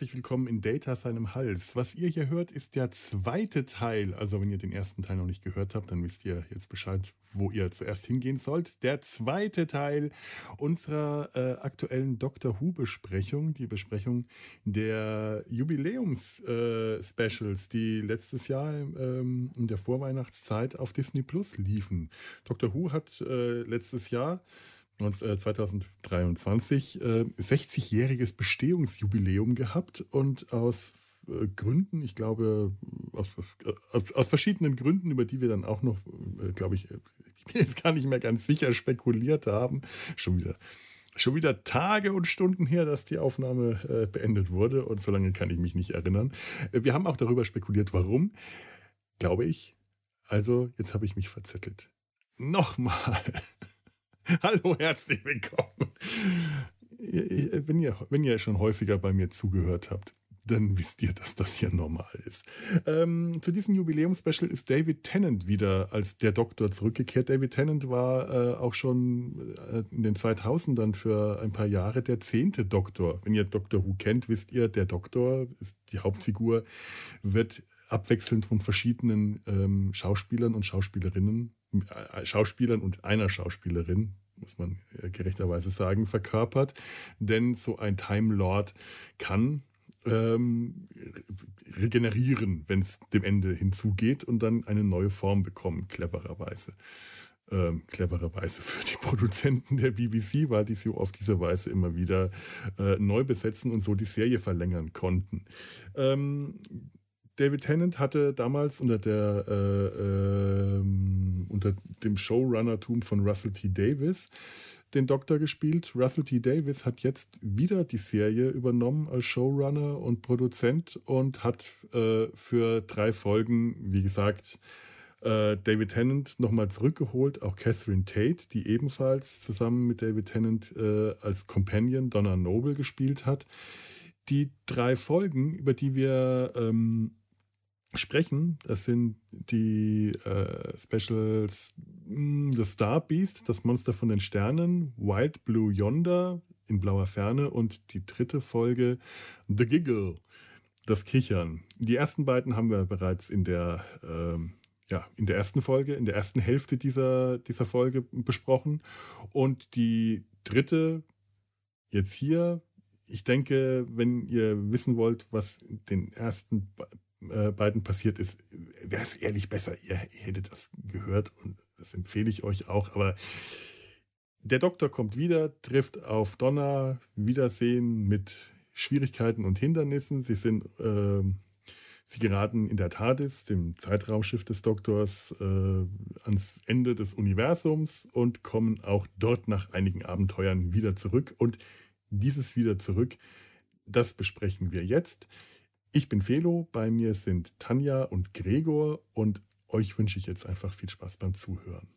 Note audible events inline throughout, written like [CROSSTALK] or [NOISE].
Herzlich willkommen in Data seinem Hals. Was ihr hier hört, ist der zweite Teil. Also wenn ihr den ersten Teil noch nicht gehört habt, dann wisst ihr jetzt Bescheid, wo ihr zuerst hingehen sollt. Der zweite Teil unserer äh, aktuellen Doctor Who-Besprechung, die Besprechung der Jubiläums-Specials, äh, die letztes Jahr ähm, in der Vorweihnachtszeit auf Disney Plus liefen. Doctor Who hat äh, letztes Jahr 2023 äh, 60-jähriges Bestehungsjubiläum gehabt und aus äh, Gründen, ich glaube, aus, aus, aus, verschiedenen Gründen, über die wir dann auch noch, äh, glaube ich, ich bin jetzt gar nicht mehr ganz sicher, spekuliert haben, schon wieder. Schon wieder Tage und Stunden her, dass die Aufnahme äh, beendet wurde und so lange kann ich mich nicht erinnern. Wir haben auch darüber spekuliert, warum, glaube ich. Also, jetzt habe ich mich verzettelt. Nochmal. [LAUGHS] Hallo, herzlich willkommen. Wenn ihr, wenn ihr schon häufiger bei mir zugehört habt, dann wisst ihr, dass das hier normal ist. Ähm, zu diesem Jubiläumspecial ist David Tennant wieder als der Doktor zurückgekehrt. David Tennant war äh, auch schon äh, in den 2000ern für ein paar Jahre der zehnte Doktor. Wenn ihr Doctor Who kennt, wisst ihr, der Doktor ist die Hauptfigur, wird abwechselnd von verschiedenen ähm, Schauspielern und Schauspielerinnen, äh, Schauspielern und einer Schauspielerin, muss man äh, gerechterweise sagen, verkörpert. Denn so ein Time Lord kann ähm, regenerieren, wenn es dem Ende hinzugeht und dann eine neue Form bekommen, clevererweise. Ähm, clevererweise für die [LAUGHS] Produzenten der BBC, weil die sie auf diese Weise immer wieder äh, neu besetzen und so die Serie verlängern konnten. Ähm, David Tennant hatte damals unter, der, äh, äh, unter dem Showrunnertum von Russell T. Davis den Doktor gespielt. Russell T. Davis hat jetzt wieder die Serie übernommen als Showrunner und Produzent und hat äh, für drei Folgen, wie gesagt, äh, David Tennant nochmal zurückgeholt. Auch Catherine Tate, die ebenfalls zusammen mit David Tennant äh, als Companion Donna Noble gespielt hat. Die drei Folgen, über die wir ähm, sprechen. Das sind die äh, Specials hm, The Star Beast, das Monster von den Sternen, Wild Blue Yonder in blauer Ferne und die dritte Folge The Giggle, das Kichern. Die ersten beiden haben wir bereits in der, ähm, ja, in der ersten Folge, in der ersten Hälfte dieser, dieser Folge besprochen. Und die dritte jetzt hier ich denke, wenn ihr wissen wollt, was den ersten äh, beiden passiert ist, wäre es ehrlich besser, ihr hättet das gehört und das empfehle ich euch auch. Aber der Doktor kommt wieder, trifft auf Donna, Wiedersehen mit Schwierigkeiten und Hindernissen. Sie sind, äh, sie geraten in der TARDIS, dem Zeitraumschiff des Doktors, äh, ans Ende des Universums und kommen auch dort nach einigen Abenteuern wieder zurück. Und dieses wieder zurück, das besprechen wir jetzt. Ich bin Felo, bei mir sind Tanja und Gregor und euch wünsche ich jetzt einfach viel Spaß beim Zuhören.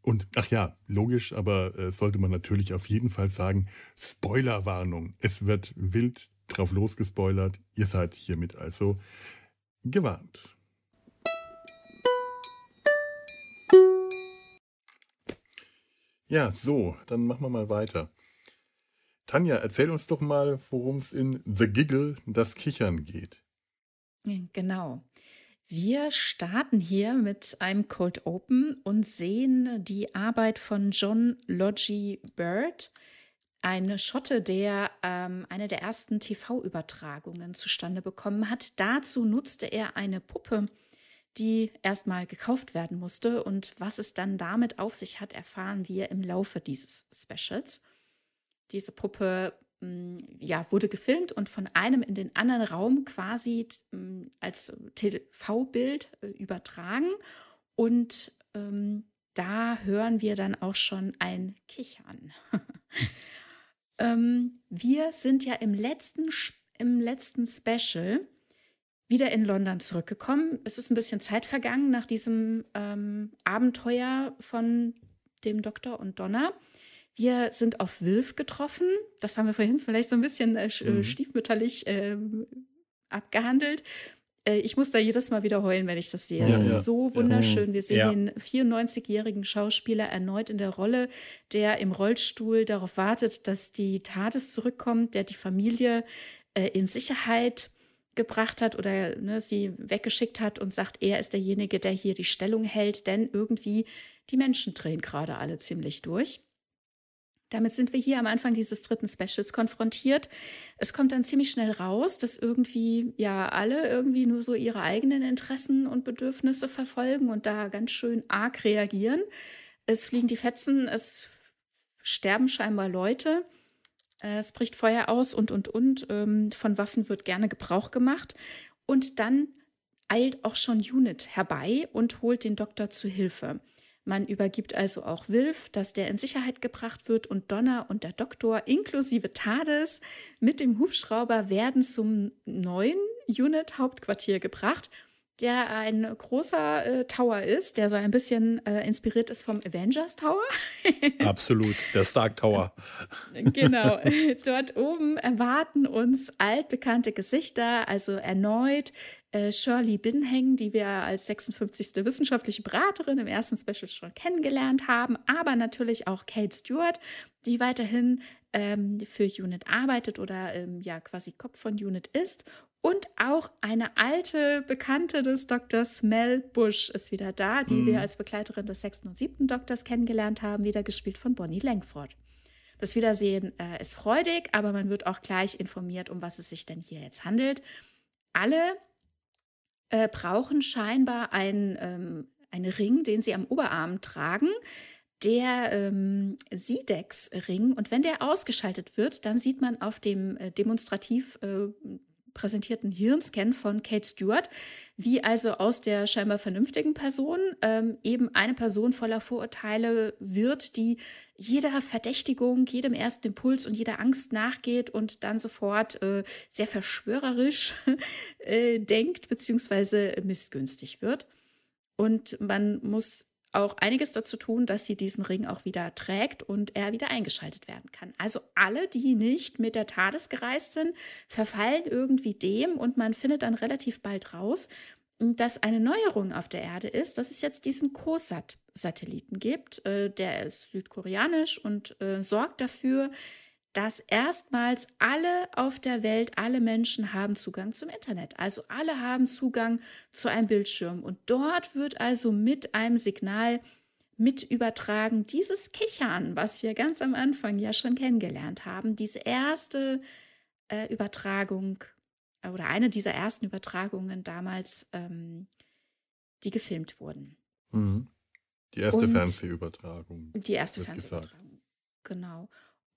Und ach ja, logisch, aber äh, sollte man natürlich auf jeden Fall sagen, Spoilerwarnung. Es wird wild drauf losgespoilert. Ihr seid hiermit also gewarnt. Ja, so, dann machen wir mal weiter. Tanja, erzähl uns doch mal, worum es in The Giggle, das Kichern geht. Genau. Wir starten hier mit einem Cold Open und sehen die Arbeit von John Logie Bird, ein Schotte, der ähm, eine der ersten TV-Übertragungen zustande bekommen hat. Dazu nutzte er eine Puppe, die erstmal gekauft werden musste. Und was es dann damit auf sich hat, erfahren wir im Laufe dieses Specials. Diese Puppe mm, ja, wurde gefilmt und von einem in den anderen Raum quasi mm, als TV-Bild äh, übertragen. Und ähm, da hören wir dann auch schon ein Kichern. [LAUGHS] ähm, wir sind ja im letzten, im letzten Special wieder in London zurückgekommen. Es ist ein bisschen Zeit vergangen nach diesem ähm, Abenteuer von dem Doktor und Donna. Wir sind auf Wilf getroffen. Das haben wir vorhin vielleicht so ein bisschen äh, äh mhm. stiefmütterlich äh, abgehandelt. Äh, ich muss da jedes Mal wieder heulen, wenn ich das sehe. Ja, es ist ja. so wunderschön. Wir sehen ja. den 94-jährigen Schauspieler erneut in der Rolle, der im Rollstuhl darauf wartet, dass die TARDIS zurückkommt, der die Familie äh, in Sicherheit gebracht hat oder ne, sie weggeschickt hat und sagt, er ist derjenige, der hier die Stellung hält, denn irgendwie die Menschen drehen gerade alle ziemlich durch. Damit sind wir hier am Anfang dieses dritten Specials konfrontiert. Es kommt dann ziemlich schnell raus, dass irgendwie ja alle irgendwie nur so ihre eigenen Interessen und Bedürfnisse verfolgen und da ganz schön arg reagieren. Es fliegen die Fetzen, es sterben scheinbar Leute. Es bricht Feuer aus und, und, und. Ähm, von Waffen wird gerne Gebrauch gemacht. Und dann eilt auch schon Unit herbei und holt den Doktor zu Hilfe. Man übergibt also auch Wilf, dass der in Sicherheit gebracht wird und Donner und der Doktor inklusive Tades mit dem Hubschrauber werden zum neuen Unit-Hauptquartier gebracht der ein großer äh, Tower ist, der so ein bisschen äh, inspiriert ist vom Avengers Tower. [LAUGHS] Absolut, der Stark Tower. genau, [LAUGHS] dort oben erwarten uns altbekannte Gesichter, also erneut äh, Shirley Binheng, die wir als 56. wissenschaftliche Beraterin im ersten Special schon kennengelernt haben, aber natürlich auch Kate Stewart, die weiterhin ähm, für Unit arbeitet oder ähm, ja quasi Kopf von Unit ist und auch eine alte Bekannte des Doktors Mel Bush ist wieder da, die mhm. wir als Begleiterin des sechsten und siebten Doktors kennengelernt haben, wieder gespielt von Bonnie Langford. Das Wiedersehen äh, ist freudig, aber man wird auch gleich informiert, um was es sich denn hier jetzt handelt. Alle äh, brauchen scheinbar ein, ähm, einen Ring, den sie am Oberarm tragen, der ähm, Sidex-Ring. Und wenn der ausgeschaltet wird, dann sieht man auf dem äh, demonstrativ äh, präsentierten Hirnscan von Kate Stewart, wie also aus der scheinbar vernünftigen Person ähm, eben eine Person voller Vorurteile wird, die jeder Verdächtigung, jedem ersten Impuls und jeder Angst nachgeht und dann sofort äh, sehr verschwörerisch [LAUGHS] äh, denkt bzw. missgünstig wird. Und man muss auch einiges dazu tun, dass sie diesen Ring auch wieder trägt und er wieder eingeschaltet werden kann. Also alle, die nicht mit der TARDIS gereist sind, verfallen irgendwie dem und man findet dann relativ bald raus, dass eine Neuerung auf der Erde ist, dass es jetzt diesen COSAT-Satelliten gibt. Äh, der ist südkoreanisch und äh, sorgt dafür, dass erstmals alle auf der Welt, alle Menschen haben Zugang zum Internet. Also alle haben Zugang zu einem Bildschirm. Und dort wird also mit einem Signal mit übertragen dieses Kichern, was wir ganz am Anfang ja schon kennengelernt haben. Diese erste äh, Übertragung oder eine dieser ersten Übertragungen damals, ähm, die gefilmt wurden. Mhm. Die erste Und Fernsehübertragung. Die erste Fernsehübertragung. Genau.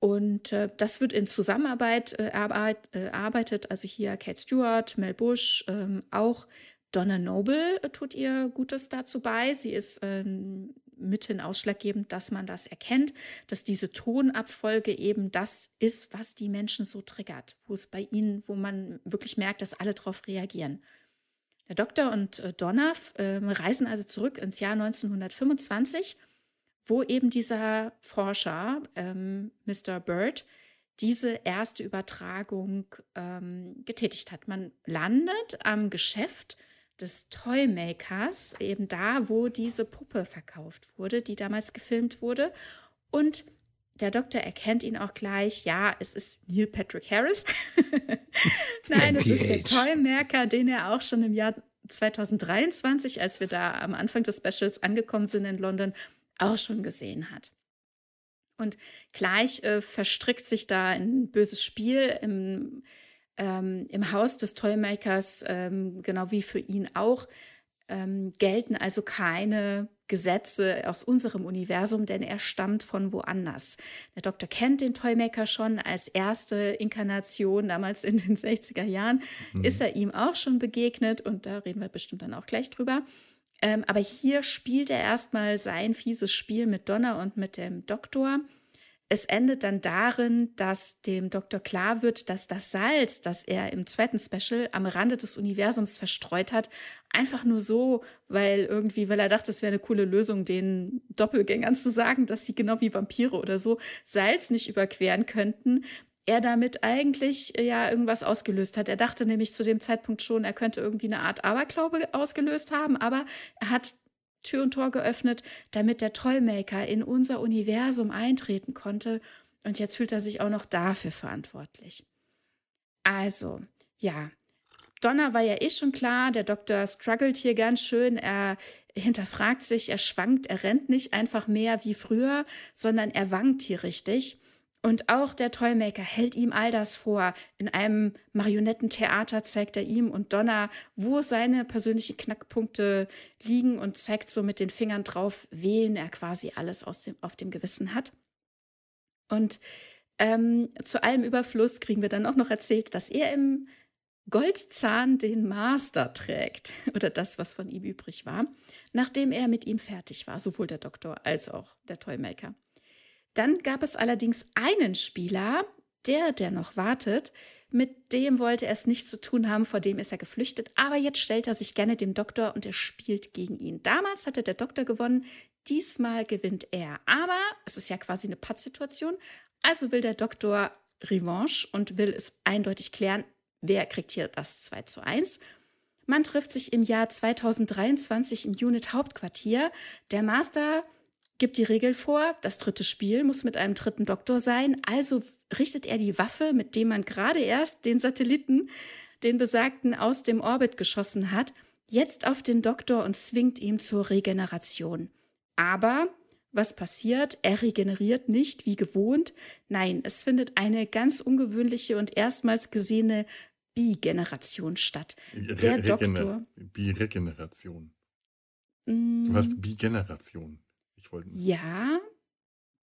Und äh, das wird in Zusammenarbeit äh, erarbeitet. Also hier Kate Stewart, Mel Bush, ähm, auch Donna Noble äh, tut ihr Gutes dazu bei. Sie ist ähm, mithin ausschlaggebend, dass man das erkennt, dass diese Tonabfolge eben das ist, was die Menschen so triggert, wo es bei ihnen, wo man wirklich merkt, dass alle darauf reagieren. Der Doktor und äh, Donna äh, reisen also zurück ins Jahr 1925 wo eben dieser Forscher, ähm, Mr. Bird, diese erste Übertragung ähm, getätigt hat. Man landet am Geschäft des Toymakers, eben da, wo diese Puppe verkauft wurde, die damals gefilmt wurde. Und der Doktor erkennt ihn auch gleich. Ja, es ist Neil Patrick Harris. [LAUGHS] Nein, es ist der Toymaker, den er auch schon im Jahr 2023, als wir da am Anfang des Specials angekommen sind in London, auch schon gesehen hat. Und gleich äh, verstrickt sich da ein böses Spiel im, ähm, im Haus des Toymakers, ähm, genau wie für ihn auch. Ähm, gelten also keine Gesetze aus unserem Universum, denn er stammt von woanders. Der Doktor kennt den Toymaker schon als erste Inkarnation, damals in den 60er Jahren, mhm. ist er ihm auch schon begegnet und da reden wir bestimmt dann auch gleich drüber. Ähm, aber hier spielt er erstmal sein fieses Spiel mit Donna und mit dem Doktor. Es endet dann darin, dass dem Doktor klar wird, dass das Salz, das er im zweiten Special am Rande des Universums verstreut hat, einfach nur so, weil irgendwie, weil er dachte, es wäre eine coole Lösung, den Doppelgängern zu sagen, dass sie genau wie Vampire oder so Salz nicht überqueren könnten, er damit eigentlich äh, ja irgendwas ausgelöst hat. Er dachte nämlich zu dem Zeitpunkt schon, er könnte irgendwie eine Art Aberglaube ausgelöst haben, aber er hat Tür und Tor geöffnet, damit der Tollmaker in unser Universum eintreten konnte. Und jetzt fühlt er sich auch noch dafür verantwortlich. Also, ja, Donner war ja eh schon klar, der Doktor struggelt hier ganz schön, er hinterfragt sich, er schwankt, er rennt nicht einfach mehr wie früher, sondern er wankt hier richtig. Und auch der Toymaker hält ihm all das vor. In einem Marionettentheater zeigt er ihm und Donna, wo seine persönlichen Knackpunkte liegen und zeigt so mit den Fingern drauf, wen er quasi alles aus dem, auf dem Gewissen hat. Und ähm, zu allem Überfluss kriegen wir dann auch noch erzählt, dass er im Goldzahn den Master trägt [LAUGHS] oder das, was von ihm übrig war, nachdem er mit ihm fertig war, sowohl der Doktor als auch der Toymaker. Dann gab es allerdings einen Spieler, der, der noch wartet, mit dem wollte er es nicht zu tun haben, vor dem ist er geflüchtet, aber jetzt stellt er sich gerne dem Doktor und er spielt gegen ihn. Damals hatte der Doktor gewonnen, diesmal gewinnt er. Aber es ist ja quasi eine Pattsituation, also will der Doktor Revanche und will es eindeutig klären, wer kriegt hier das 2 zu 1. Man trifft sich im Jahr 2023 im Unit Hauptquartier. Der Master gibt die Regel vor, das dritte Spiel muss mit einem dritten Doktor sein, also richtet er die Waffe, mit dem man gerade erst den Satelliten, den besagten, aus dem Orbit geschossen hat, jetzt auf den Doktor und zwingt ihn zur Regeneration. Aber was passiert? Er regeneriert nicht wie gewohnt. Nein, es findet eine ganz ungewöhnliche und erstmals gesehene Bi-Generation statt. Der Re Doktor. Bi-Regeneration. Mm. Du hast Bi-Generation. Ich wollte. Ja.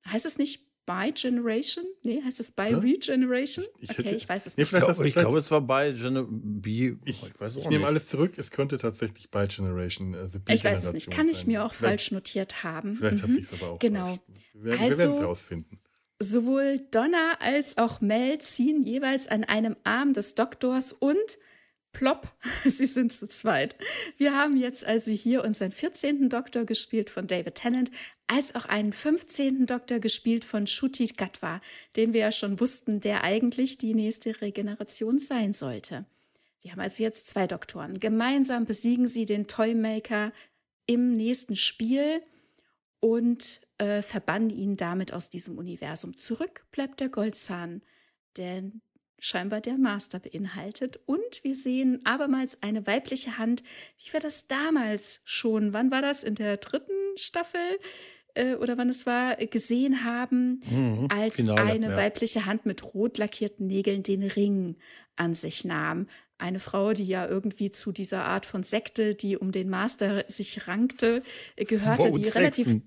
Heißt es nicht By Generation? Nee, heißt es By Regeneration? Ich, ich okay, hätte, ich weiß es nee, nicht. Ich glaube, glaub, es war By Generation. Ich, ich, ich nehme alles zurück. Es könnte tatsächlich By Generation, also Ich weiß es nicht. Kann ich mir auch vielleicht, falsch notiert haben. Vielleicht mhm. habe ich es aber auch Genau. Falsch. Wir, also, wir werden es rausfinden. Sowohl Donna als auch Mel ziehen jeweils an einem Arm des Doktors und plopp, [LAUGHS] sie sind zu zweit. Wir haben jetzt also hier unseren 14. Doktor gespielt von David Tennant, als auch einen 15. Doktor gespielt von Shuti Gatwa, den wir ja schon wussten, der eigentlich die nächste Regeneration sein sollte. Wir haben also jetzt zwei Doktoren. Gemeinsam besiegen sie den Toymaker im nächsten Spiel und äh, verbannen ihn damit aus diesem Universum. Zurück bleibt der Goldzahn, denn scheinbar der Master beinhaltet. Und wir sehen abermals eine weibliche Hand, wie wir das damals schon, wann war das, in der dritten Staffel? Äh, oder wann es war, gesehen haben, mhm, als Finale, eine ja. weibliche Hand mit rot lackierten Nägeln den Ring an sich nahm. Eine Frau, die ja irgendwie zu dieser Art von Sekte, die um den Master sich rankte, äh, gehörte, die relativ, [LAUGHS]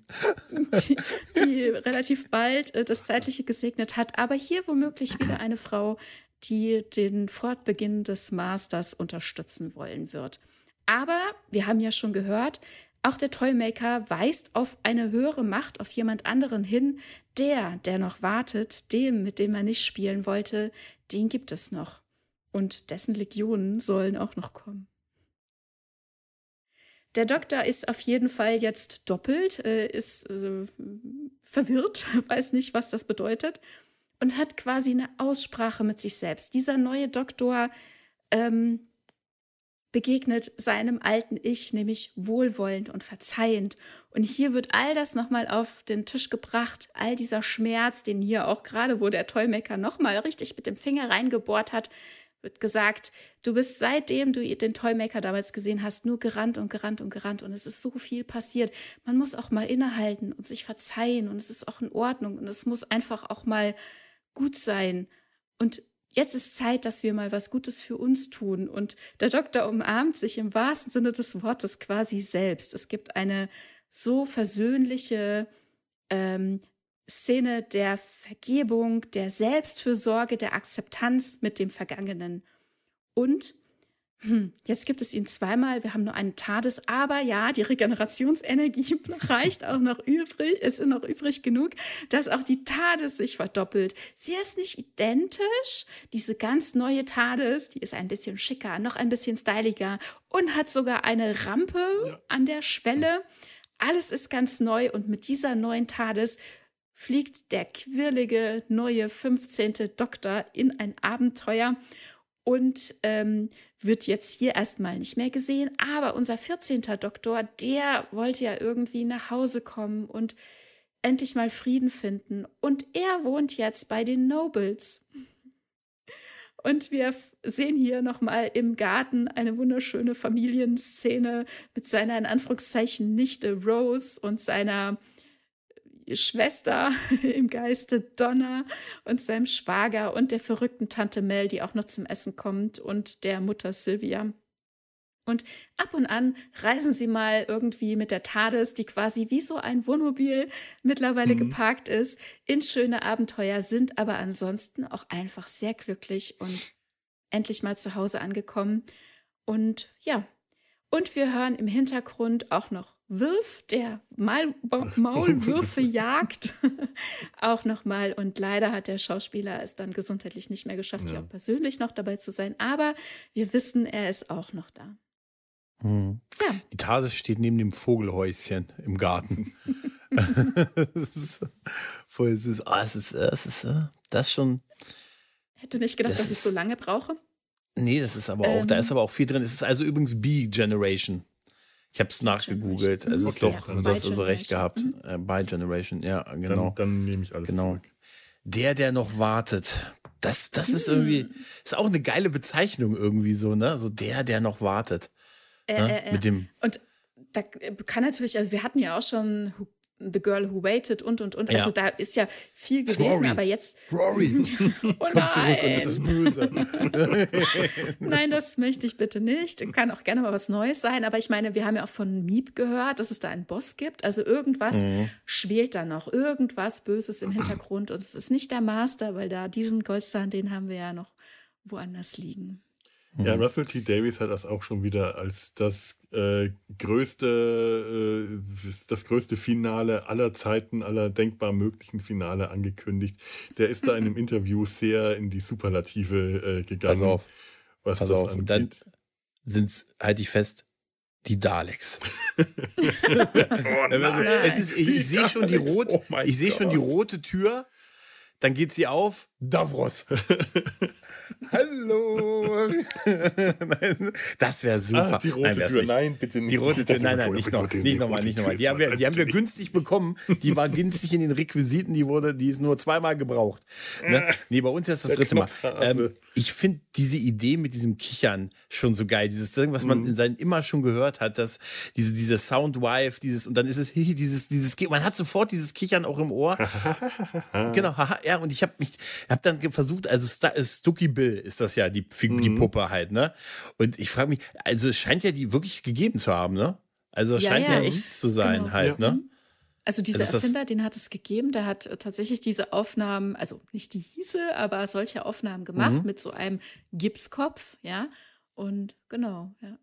die, die relativ bald äh, das Zeitliche gesegnet hat. Aber hier womöglich wieder eine Frau, die den Fortbeginn des Masters unterstützen wollen wird. Aber wir haben ja schon gehört, auch der Toymaker weist auf eine höhere Macht, auf jemand anderen hin. Der, der noch wartet, dem, mit dem er nicht spielen wollte, den gibt es noch. Und dessen Legionen sollen auch noch kommen. Der Doktor ist auf jeden Fall jetzt doppelt, äh, ist äh, verwirrt, [LAUGHS] weiß nicht, was das bedeutet und hat quasi eine Aussprache mit sich selbst. Dieser neue Doktor ähm, begegnet seinem alten Ich, nämlich wohlwollend und verzeihend. Und hier wird all das nochmal auf den Tisch gebracht, all dieser Schmerz, den hier auch gerade, wo der Tollmecker nochmal richtig mit dem Finger reingebohrt hat, wird gesagt, du bist seitdem du den Toymaker damals gesehen hast, nur gerannt und gerannt und gerannt und es ist so viel passiert. Man muss auch mal innehalten und sich verzeihen und es ist auch in Ordnung und es muss einfach auch mal gut sein. Und jetzt ist Zeit, dass wir mal was Gutes für uns tun. Und der Doktor umarmt sich im wahrsten Sinne des Wortes quasi selbst. Es gibt eine so versöhnliche ähm, Szene der Vergebung, der Selbstfürsorge, der Akzeptanz mit dem Vergangenen. Und hm, jetzt gibt es ihn zweimal, wir haben nur einen TARDIS, aber ja, die Regenerationsenergie [LAUGHS] reicht auch noch übrig, ist noch übrig genug, dass auch die TARDIS sich verdoppelt. Sie ist nicht identisch, diese ganz neue TARDIS, die ist ein bisschen schicker, noch ein bisschen styliger und hat sogar eine Rampe ja. an der Schwelle. Alles ist ganz neu und mit dieser neuen TARDIS fliegt der quirlige neue 15. Doktor in ein Abenteuer und ähm, wird jetzt hier erstmal nicht mehr gesehen. Aber unser 14. Doktor, der wollte ja irgendwie nach Hause kommen und endlich mal Frieden finden. Und er wohnt jetzt bei den Nobles. Und wir sehen hier nochmal im Garten eine wunderschöne Familienszene mit seiner in Anführungszeichen Nichte Rose und seiner Schwester [LAUGHS] im Geiste Donna und seinem Schwager und der verrückten Tante Mel, die auch noch zum Essen kommt und der Mutter Sylvia. Und ab und an reisen sie mal irgendwie mit der TARDIS, die quasi wie so ein Wohnmobil mittlerweile mhm. geparkt ist, in schöne Abenteuer, sind aber ansonsten auch einfach sehr glücklich und endlich mal zu Hause angekommen. Und ja, und wir hören im Hintergrund auch noch Wirf, der [LAUGHS] [LAUGHS] Mal Maulwürfe jagt. auch nochmal. Und leider hat der Schauspieler es dann gesundheitlich nicht mehr geschafft, ja. hier auch persönlich noch dabei zu sein. Aber wir wissen, er ist auch noch da. Mhm. Ja. Die TARDIS steht neben dem Vogelhäuschen im Garten. [LAUGHS] das ist voll süß. Ah, es ist, es ist äh, das schon. Hätte nicht gedacht, das dass ich so lange brauche. Nee, das ist aber auch, ähm, da ist aber auch viel drin. Es ist also übrigens B-Generation. Ich habe es nachgegoogelt. Also okay, ist doch, ja, du hast also recht gehabt. Mhm. Äh, by Generation, ja, genau. Dann, dann nehme ich alles genau. zurück. Der, der noch wartet. Das, das ist irgendwie, mhm. ist auch eine geile Bezeichnung irgendwie so, ne? So der, der noch wartet. Äh, ne? äh, Mit dem. Und da kann natürlich, also wir hatten ja auch schon The Girl Who Waited und und und. Also ja. Also da ist ja viel gewesen, Rory. aber jetzt. Rory! [LAUGHS] oh nein! zurück und es ist böse. [LAUGHS] nein, das möchte ich bitte nicht. Kann auch gerne mal was Neues sein, aber ich meine, wir haben ja auch von Miep gehört, dass es da einen Boss gibt. Also irgendwas mhm. schwelt da noch, irgendwas Böses im Hintergrund und es ist nicht der Master, weil da diesen Goldzahn, den haben wir ja noch woanders liegen. Ja, mhm. Russell T. Davies hat das auch schon wieder als das äh, größte, äh, das größte Finale aller Zeiten, aller denkbar möglichen Finale angekündigt. Der ist da in einem [LAUGHS] Interview sehr in die Superlative äh, gegangen. Pass auf. Was Pass das auf. Angeht. Dann sind es, halte ich fest, die Daleks. [LAUGHS] [LAUGHS] oh es ist, ich, ich sehe schon die rote, oh ich sehe schon die rote Tür dann geht sie auf, Davros. [LAUGHS] Hallo. [LAUGHS] das wäre super. Ah, die rote nein, Tür, nein, bitte nicht. Die rote Tür, nein, nein, nicht, noch, nicht nochmal, nicht nochmal. Die haben wir, die haben wir günstig bekommen. Die war günstig in den Requisiten, die wurde, die ist nur zweimal gebraucht. Ne? Nee, bei uns ist das dritte Mal. Ähm, ich finde diese Idee mit diesem Kichern schon so geil. Dieses Ding, was man mhm. in seinen immer schon gehört hat, dass diese, diese Soundwife, dieses, und dann ist es, [LAUGHS] dieses, dieses, man hat sofort dieses Kichern auch im Ohr. genau, haha, ja, und ich habe mich, habe dann versucht, also Stucky Bill ist das ja, die, die mhm. Puppe halt, ne? Und ich frage mich, also es scheint ja die wirklich gegeben zu haben, ne? Also es ja, scheint ja. ja. echt zu sein genau. halt, ja. ne? Also dieser also Erfinder, den hat es gegeben, der hat tatsächlich diese Aufnahmen, also nicht die hieße, aber solche Aufnahmen gemacht mhm. mit so einem Gipskopf, ja. Und genau, ja.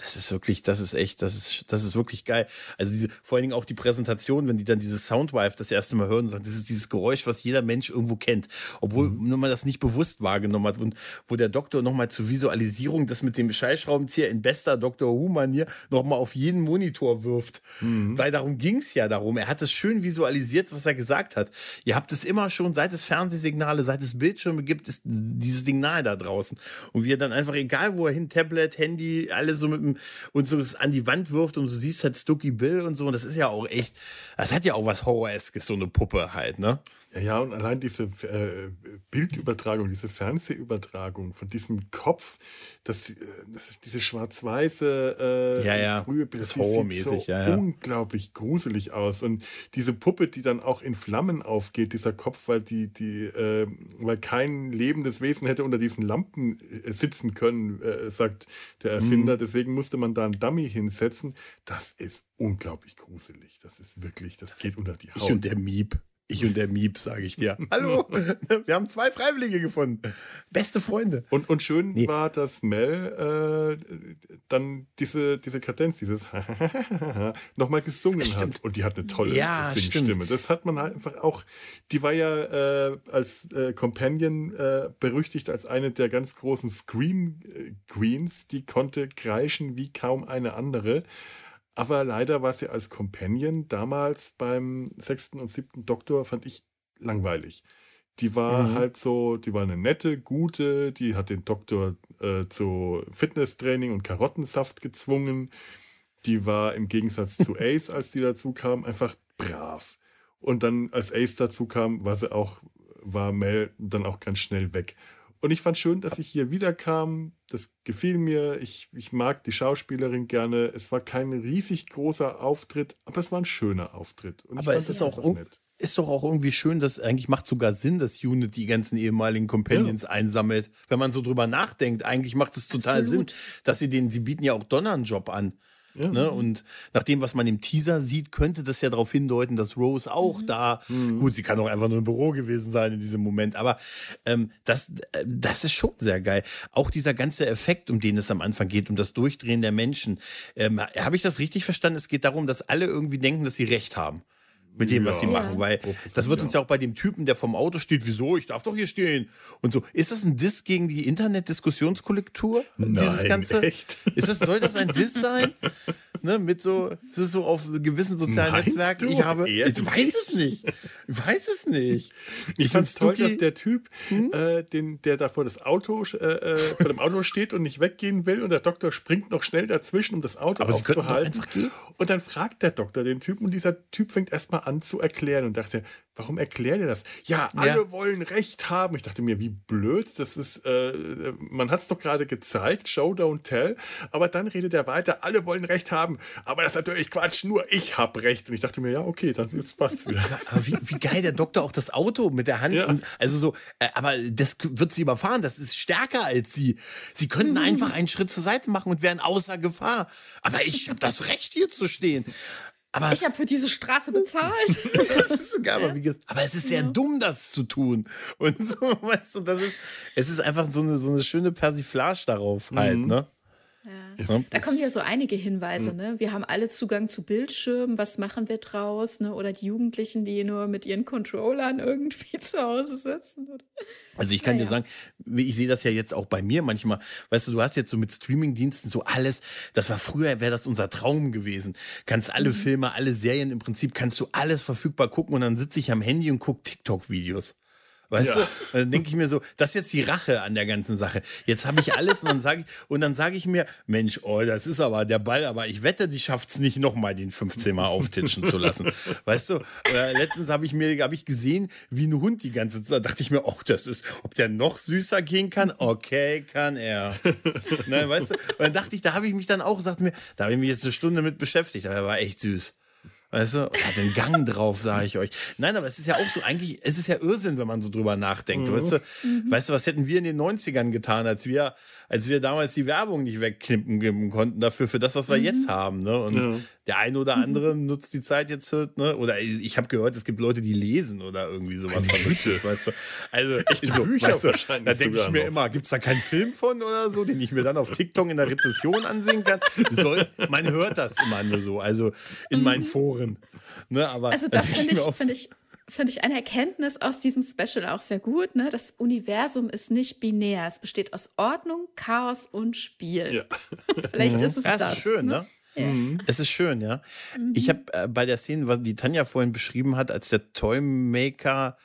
Das ist wirklich, das ist echt, das ist, das ist wirklich geil. Also diese, vor allen Dingen auch die Präsentation, wenn die dann diese Soundwife das erste Mal hören und sagen, das ist dieses Geräusch, was jeder Mensch irgendwo kennt, obwohl mhm. man das nicht bewusst wahrgenommen hat und wo der Doktor nochmal zur Visualisierung das mit dem Scheißschraubenzieher in bester Dr. Who-Manier nochmal auf jeden Monitor wirft. Mhm. Weil darum ging es ja darum. Er hat es schön visualisiert, was er gesagt hat. Ihr habt es immer schon, seit es Fernsehsignale, seit es Bildschirme gibt, ist dieses Signal da draußen. Und wie er dann einfach, egal wo er hin, Tablet, Handy, alles so mit dem und so es an die Wand wirft und du siehst halt Stucky Bill und so. Und das ist ja auch echt, das hat ja auch was Horror-eskes, so eine Puppe halt, ne? Ja, ja, und allein diese äh, Bildübertragung, diese Fernsehübertragung von diesem Kopf, das, äh, das diese schwarz-weiße äh, ja, ja. frühe Bild, das sieht so ja, ja. unglaublich gruselig aus. Und diese Puppe, die dann auch in Flammen aufgeht, dieser Kopf, weil die, die, äh, weil kein lebendes Wesen hätte unter diesen Lampen äh, sitzen können, äh, sagt der Erfinder. Mhm. Deswegen musste man da einen Dummy hinsetzen. Das ist unglaublich gruselig. Das ist wirklich, das geht unter die Haut. Ich und der Miep. Ich und der Miep, sage ich dir. [LAUGHS] Hallo, wir haben zwei Freiwillige gefunden. Beste Freunde. Und, und schön nee. war, dass Mel äh, dann diese, diese Kadenz, dieses [LAUGHS] nochmal gesungen hat. Und die hat eine tolle ja, Singstimme. Stimmt. Das hat man halt einfach auch, die war ja äh, als äh, Companion äh, berüchtigt als eine der ganz großen Scream äh, Queens. Die konnte kreischen wie kaum eine andere. Aber leider war sie als Companion damals beim sechsten und siebten Doktor, fand ich langweilig. Die war mhm. halt so, die war eine nette, gute, die hat den Doktor äh, zu Fitnesstraining und Karottensaft gezwungen. Die war im Gegensatz zu [LAUGHS] Ace, als die dazu kam, einfach brav. Und dann, als Ace dazu kam, war sie auch, war Mel dann auch ganz schnell weg. Und ich fand schön, dass ich hier wiederkam. Das gefiel mir. Ich, ich mag die Schauspielerin gerne. Es war kein riesig großer Auftritt, aber es war ein schöner Auftritt. Und aber es ist auch nett. ist doch auch irgendwie schön, dass eigentlich macht sogar Sinn, dass Unit die ganzen ehemaligen Companions ja. einsammelt. Wenn man so drüber nachdenkt, eigentlich macht es total Absolut. Sinn, dass sie den, sie bieten ja auch Donner einen Job an. Ja. Ne? Und nach dem, was man im Teaser sieht, könnte das ja darauf hindeuten, dass Rose auch mhm. da, mhm. gut, sie kann auch einfach nur im Büro gewesen sein in diesem Moment, aber ähm, das, äh, das ist schon sehr geil. Auch dieser ganze Effekt, um den es am Anfang geht, um das Durchdrehen der Menschen. Ähm, Habe ich das richtig verstanden? Es geht darum, dass alle irgendwie denken, dass sie Recht haben mit dem, ja. was sie machen, weil das wird uns ja auch bei dem Typen, der vom Auto steht, wieso, ich darf doch hier stehen und so. Ist das ein Diss gegen die Internet-Diskussionskollektur? Dieses ganze? Echt? Ist das, soll das ein Diss sein? ne, mit so, es ist so auf gewissen sozialen Meinst Netzwerken. Du? Ich habe, ich weiß es nicht. Ich weiß es nicht. Ich, ich fand es toll, dass der Typ, hm? äh, den, der da vor das Auto, äh, äh, vor dem Auto steht und nicht weggehen will und der Doktor springt noch schnell dazwischen, um das Auto Aber aufzuhalten. Und dann fragt der Doktor den Typen und dieser Typ fängt erstmal an zu erklären und dachte, warum erklärt er das? Ja, alle ja. wollen Recht haben. Ich dachte mir, wie blöd, das ist, äh, man hat es doch gerade gezeigt, Show, don't tell. Aber dann redet er weiter, alle wollen Recht haben. Aber das ist natürlich Quatsch, nur ich habe Recht. Und ich dachte mir, ja, okay, dann passt es wieder. Aber wie, wie, geil der Doktor auch das Auto mit der Hand. Ja. Und, also so, äh, aber das wird sie überfahren, das ist stärker als sie. Sie könnten mhm. einfach einen Schritt zur Seite machen und wären außer Gefahr. Aber ich habe das Recht, hier zu stehen. Aber ich habe für diese Straße bezahlt. [LAUGHS] das ist sogar, aber, wie aber es ist sehr ja. dumm, das zu tun. Und so, [LAUGHS] weißt du, das ist, es ist einfach so eine, so eine schöne Persiflage darauf halt, mhm. ne? Ja. Da kommen ja so einige Hinweise. Ne? Wir haben alle Zugang zu Bildschirmen. Was machen wir draus? Ne? Oder die Jugendlichen, die nur mit ihren Controllern irgendwie [LAUGHS] zu Hause sitzen. Also ich kann ja, dir sagen, ich sehe das ja jetzt auch bei mir manchmal. Weißt du, du hast jetzt so mit Streamingdiensten so alles. Das war früher, wäre das unser Traum gewesen. Kannst alle mhm. Filme, alle Serien im Prinzip, kannst du alles verfügbar gucken und dann sitze ich am Handy und gucke TikTok-Videos. Weißt ja. du? Dann denke ich mir so, das ist jetzt die Rache an der ganzen Sache. Jetzt habe ich alles und dann sage ich, und dann sage ich mir, Mensch, oh, das ist aber der Ball, aber ich wette, die schafft es nicht nochmal, den 15 Mal auftitschen zu lassen. [LAUGHS] Weißt du? Oder letztens habe ich mir, habe ich gesehen, wie ein Hund die ganze Zeit, dachte ich mir, oh, das ist, ob der noch süßer gehen kann? Okay, kann er. ne, weißt du? Und dann dachte ich, da habe ich mich dann auch, sagte mir, da habe ich mich jetzt eine Stunde mit beschäftigt, aber er war echt süß. Weißt du, hat den Gang drauf, sage ich euch. Nein, aber es ist ja auch so, eigentlich, es ist ja Irrsinn, wenn man so drüber nachdenkt. Mhm. Weißt, du, mhm. weißt du, was hätten wir in den 90ern getan, als wir, als wir damals die Werbung nicht wegknippen konnten dafür, für das, was wir mhm. jetzt haben. Ne? Und ja. der eine oder andere nutzt die Zeit jetzt, ne? oder ich habe gehört, es gibt Leute, die lesen oder irgendwie sowas Verrücktes, weißt du. Also, [LAUGHS] Echte so, Bücher weißt du, da denke ich mir noch. immer, gibt es da keinen Film von oder so, den ich mir dann auf TikTok in der Rezession ansehen kann? Soll, man hört das immer nur so, also in meinen mhm. Foren. Ne, aber also da finde ich, finde ich, finde ich eine Erkenntnis aus diesem Special auch sehr gut. Ne? Das Universum ist nicht binär. Es besteht aus Ordnung, Chaos und Spiel. Ja. [LAUGHS] Vielleicht ist es ja, das. Das ist schön, ne? ne? Ja. Mhm. Es ist schön, ja. Mhm. Ich habe äh, bei der Szene, was die Tanja vorhin beschrieben hat, als der Toymaker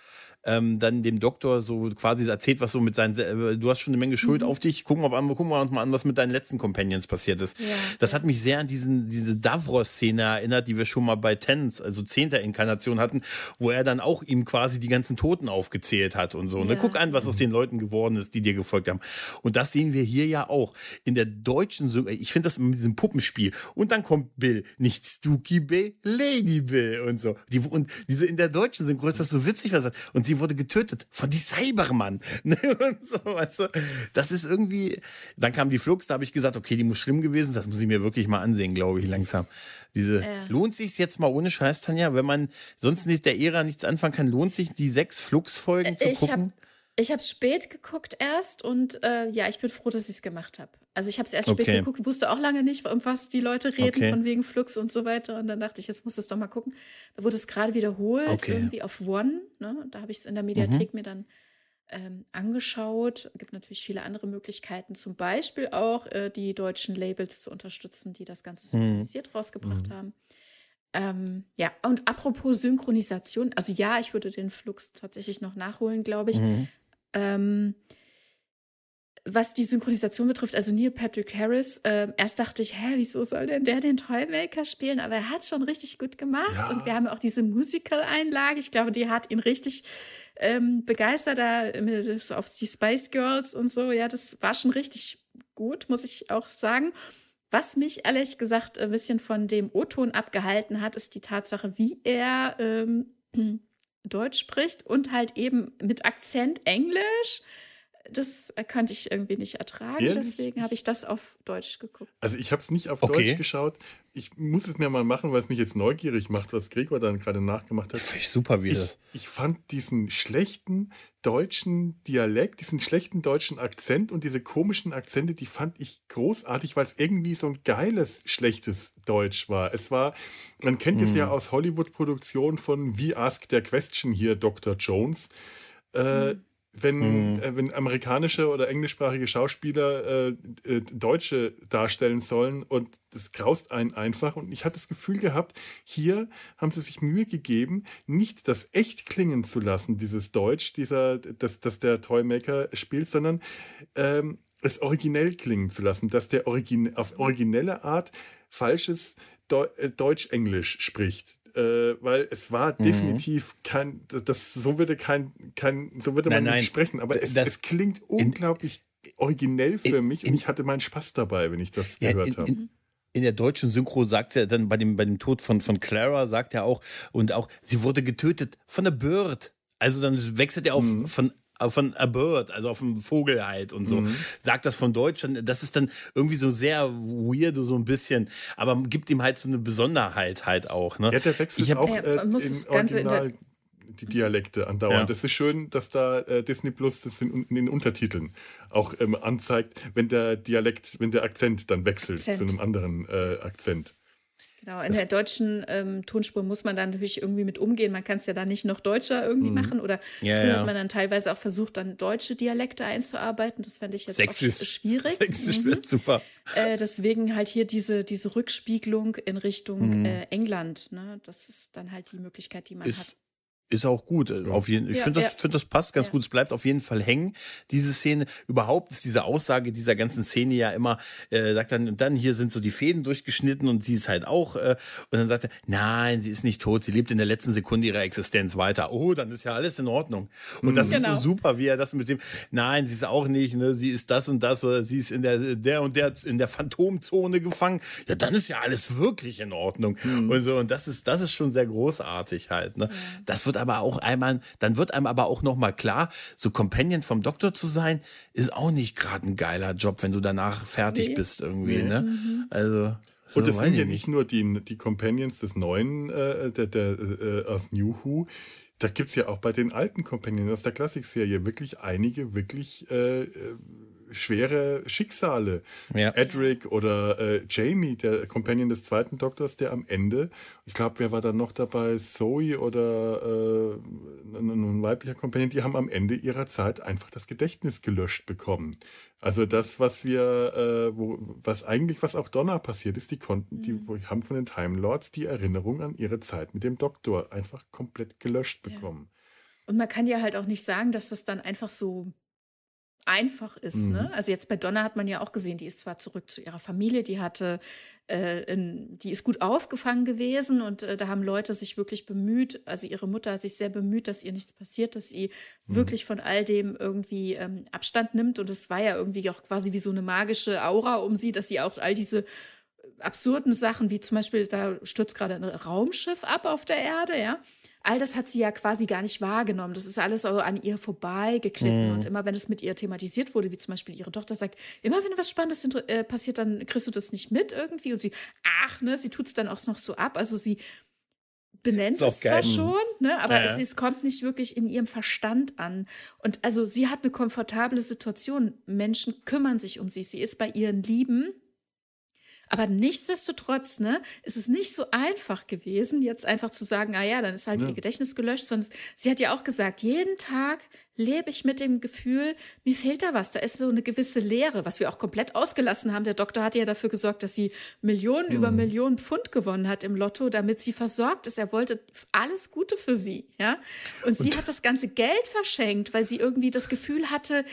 ähm, dann dem Doktor so quasi erzählt, was so mit seinen, äh, du hast schon eine Menge Schuld mhm. auf dich, gucken wir, gucken wir uns mal an, was mit deinen letzten Companions passiert ist. Ja. Das hat mich sehr an diesen, diese Davros-Szene erinnert, die wir schon mal bei Tens, also zehnter Inkarnation hatten, wo er dann auch ihm quasi die ganzen Toten aufgezählt hat und so. Ne? Ja. Ne? Guck an, was aus den Leuten geworden ist, die dir gefolgt haben. Und das sehen wir hier ja auch. In der deutschen, ich finde das mit diesem Puppenspiel. Und dann kommt Bill, nicht Stooky Bill, Lady Bill und so. Die, und diese in der deutschen Synchro ist das so witzig, was er sagt. Und sie wurde getötet von die Cybermann. [LAUGHS] Ne? so, weißt du? Das ist irgendwie. Dann kam die Flux, da habe ich gesagt, okay, die muss schlimm gewesen. Das muss ich mir wirklich mal ansehen, glaube ich, langsam. Diese äh. lohnt sich jetzt mal ohne Scheiß, Tanja, wenn man sonst nicht der Ära nichts anfangen kann, lohnt sich die sechs Flux-Folgen äh, zu gucken? Hab ich habe spät geguckt erst und äh, ja, ich bin froh, dass ich es gemacht habe. Also ich habe es erst okay. spät geguckt, wusste auch lange nicht, um was die Leute reden, okay. von wegen Flux und so weiter. Und dann dachte ich, jetzt muss es doch mal gucken. Da wurde es gerade wiederholt, okay. irgendwie auf One. Ne? Da habe ich es in der Mediathek mhm. mir dann ähm, angeschaut. Es gibt natürlich viele andere Möglichkeiten, zum Beispiel auch äh, die deutschen Labels zu unterstützen, die das Ganze mhm. synchronisiert mhm. rausgebracht mhm. haben. Ähm, ja, und apropos Synchronisation, also ja, ich würde den Flux tatsächlich noch nachholen, glaube ich. Mhm. Ähm, was die Synchronisation betrifft, also Neil Patrick Harris, äh, erst dachte ich, hä, wieso soll denn der den Toymaker spielen? Aber er hat schon richtig gut gemacht. Ja. Und wir haben auch diese Musical-Einlage. Ich glaube, die hat ihn richtig ähm, begeistert, da so auf die Spice Girls und so. Ja, das war schon richtig gut, muss ich auch sagen. Was mich ehrlich gesagt ein bisschen von dem O-Ton abgehalten hat, ist die Tatsache, wie er ähm, [CLEARS THROAT] Deutsch spricht und halt eben mit Akzent Englisch das konnte ich irgendwie nicht ertragen. Ehrlich? Deswegen habe ich das auf Deutsch geguckt. Also ich habe es nicht auf okay. Deutsch geschaut. Ich muss es mir mal machen, weil es mich jetzt neugierig macht, was Gregor dann gerade nachgemacht hat. Finde ich super, wie ich, das. Ich fand diesen schlechten deutschen Dialekt, diesen schlechten deutschen Akzent und diese komischen Akzente, die fand ich großartig, weil es irgendwie so ein geiles, schlechtes Deutsch war. Es war, man kennt es ja mhm. aus Hollywood-Produktionen von Wie Ask der Question hier, Dr. Jones. Äh, mhm wenn, mhm. äh, wenn amerikanische oder englischsprachige Schauspieler äh, äh, Deutsche darstellen sollen und das graust einen einfach. Und ich hatte das Gefühl gehabt, hier haben sie sich Mühe gegeben, nicht das echt klingen zu lassen, dieses Deutsch, dieser, das, das der Toymaker spielt, sondern ähm, es originell klingen zu lassen, dass der Origin auf originelle Art falsches äh, Deutsch-Englisch spricht äh, weil es war mhm. definitiv kein, das so würde kein, kein so würde man nein, nicht sprechen, aber es, es klingt unglaublich in, originell für in, mich und in, ich hatte meinen Spaß dabei, wenn ich das ja, gehört habe. In, der deutschen Synchro sagt er dann bei dem, bei dem Tod von, von Clara, sagt er auch, und auch, sie wurde getötet von der Bird. Also dann wechselt er auf mhm. von von a bird, also auf dem Vogel halt und so. Mhm. Sagt das von Deutsch, das ist dann irgendwie so sehr weird, so ein bisschen, aber gibt ihm halt so eine Besonderheit halt auch. Ne? Ja, der wechselt hab, auch äh, im Original die Dialekte andauernd. Ja. Das ist schön, dass da äh, Disney Plus das in, in, den Untertiteln auch ähm, anzeigt, wenn der Dialekt, wenn der Akzent dann wechselt Akzent. zu einem anderen äh, Akzent. Genau, in das der deutschen ähm, Tonspur muss man dann natürlich irgendwie mit umgehen. Man kann es ja dann nicht noch deutscher irgendwie mhm. machen. Oder ja, früher ja. hat man dann teilweise auch versucht, dann deutsche Dialekte einzuarbeiten. Das fände ich jetzt Sächsisch. auch schwierig. Sächsisch mhm. super. Äh, deswegen halt hier diese, diese Rückspiegelung in Richtung mhm. äh, England. Ne? Das ist dann halt die Möglichkeit, die man ist, hat. Ist auch gut. Äh, auf jeden, ich ja, finde, das, ja. find, das passt ganz ja. gut. Es bleibt auf jeden Fall hängen, diese Szene. Überhaupt ist diese Aussage dieser ganzen Szene ja immer, äh, sagt dann, und dann hier sind so die Fäden durchgeschnitten und sie ist halt auch. Äh, und dann sagt er, nein, sie ist nicht tot, sie lebt in der letzten Sekunde ihrer Existenz weiter. Oh, dann ist ja alles in Ordnung. Und das genau. ist so super, wie er das mit dem, nein, sie ist auch nicht, ne, sie ist das und das, oder sie ist in der, der und der, in der Phantomzone gefangen. Ja, dann ist ja alles wirklich in Ordnung. Mhm. Und so, und das ist, das ist schon sehr großartig halt. Ne? Das wird wird aber auch einmal, dann wird einem aber auch nochmal klar, so Companion vom Doktor zu sein, ist auch nicht gerade ein geiler Job, wenn du danach fertig nee. bist irgendwie, nee. ne? Mhm. Also. So und das sind ja nicht nur die, die Companions des neuen, äh, der, der, äh, aus New Who, da gibt es ja auch bei den alten Companions aus der Klassikserie wirklich einige wirklich äh, äh schwere Schicksale. Ja. Edric oder äh, Jamie, der Companion des zweiten Doktors, der am Ende, ich glaube, wer war da noch dabei? Zoe oder äh, ein weiblicher Companion, die haben am Ende ihrer Zeit einfach das Gedächtnis gelöscht bekommen. Also das, was wir, äh, wo, was eigentlich, was auch Donna passiert ist, die konnten, die, mhm. die haben von den Time Lords die Erinnerung an ihre Zeit mit dem Doktor einfach komplett gelöscht bekommen. Ja. Und man kann ja halt auch nicht sagen, dass das dann einfach so einfach ist. Ne? Mhm. Ne? Also jetzt bei Donna hat man ja auch gesehen, die ist zwar zurück zu ihrer Familie, die hatte, äh, in, die ist gut aufgefangen gewesen und äh, da haben Leute sich wirklich bemüht, also ihre Mutter hat sich sehr bemüht, dass ihr nichts passiert, dass sie mhm. wirklich von all dem irgendwie ähm, Abstand nimmt und es war ja irgendwie auch quasi wie so eine magische Aura um sie, dass sie auch all diese absurden Sachen, wie zum Beispiel, da stürzt gerade ein Raumschiff ab auf der Erde, ja all das hat sie ja quasi gar nicht wahrgenommen. Das ist alles so an ihr vorbeigeklitten. Mhm. Und immer wenn es mit ihr thematisiert wurde, wie zum Beispiel ihre Tochter sagt, immer wenn was Spannendes äh, passiert, dann kriegst du das nicht mit irgendwie. Und sie, ach, ne, sie tut es dann auch noch so ab. Also sie benennt es zwar schon, ne, aber ja. es, es, kommt nicht wirklich in ihrem Verstand an. Und also sie hat eine komfortable Situation. Menschen kümmern sich um sie. Sie ist bei ihren Lieben aber nichtsdestotrotz, ne, ist es nicht so einfach gewesen, jetzt einfach zu sagen, ah ja, dann ist halt ja. ihr Gedächtnis gelöscht, sondern sie hat ja auch gesagt, jeden Tag lebe ich mit dem Gefühl, mir fehlt da was, da ist so eine gewisse Leere, was wir auch komplett ausgelassen haben. Der Doktor hat ja dafür gesorgt, dass sie Millionen mhm. über Millionen Pfund gewonnen hat im Lotto, damit sie versorgt ist. Er wollte alles Gute für sie, ja. Und, Und sie hat das ganze Geld verschenkt, weil sie irgendwie das Gefühl hatte,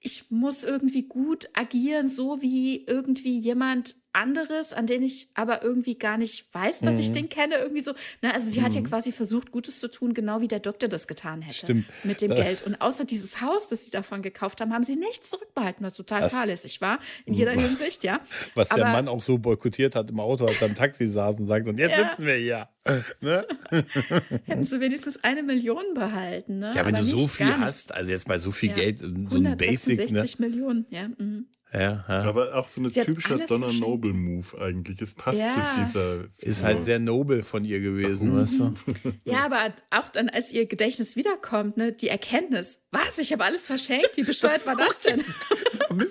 ich muss irgendwie gut agieren, so wie irgendwie jemand anderes, an den ich aber irgendwie gar nicht weiß, dass mhm. ich den kenne, irgendwie so. Na, also sie mhm. hat ja mhm. quasi versucht, Gutes zu tun, genau wie der Doktor das getan hätte Stimmt. mit dem Geld. Und außer dieses Haus, das sie davon gekauft haben, haben sie nichts zurückbehalten, was total fahrlässig war, in jeder [LAUGHS] Hinsicht, ja. Was aber, der Mann auch so boykottiert hat im Auto, als er im Taxi saß und sagt, und jetzt ja. sitzen wir hier. [LAUGHS] Ne? [LAUGHS] Hätten sie wenigstens eine Million behalten. Ne? Ja, wenn aber du so viel hast, also jetzt bei so viel ja. Geld, so ein Basic. 166 ne? Millionen, ja. Mhm. Ja, ja. Aber auch so ein typischer Donna Noble Move eigentlich. Es passt ja. zu dieser. Ist halt sehr nobel von ihr gewesen, weißt du? [LAUGHS] Ja, aber auch dann, als ihr Gedächtnis wiederkommt, ne, die Erkenntnis, was, ich habe alles verschenkt, wie bescheuert war das denn? [LAUGHS]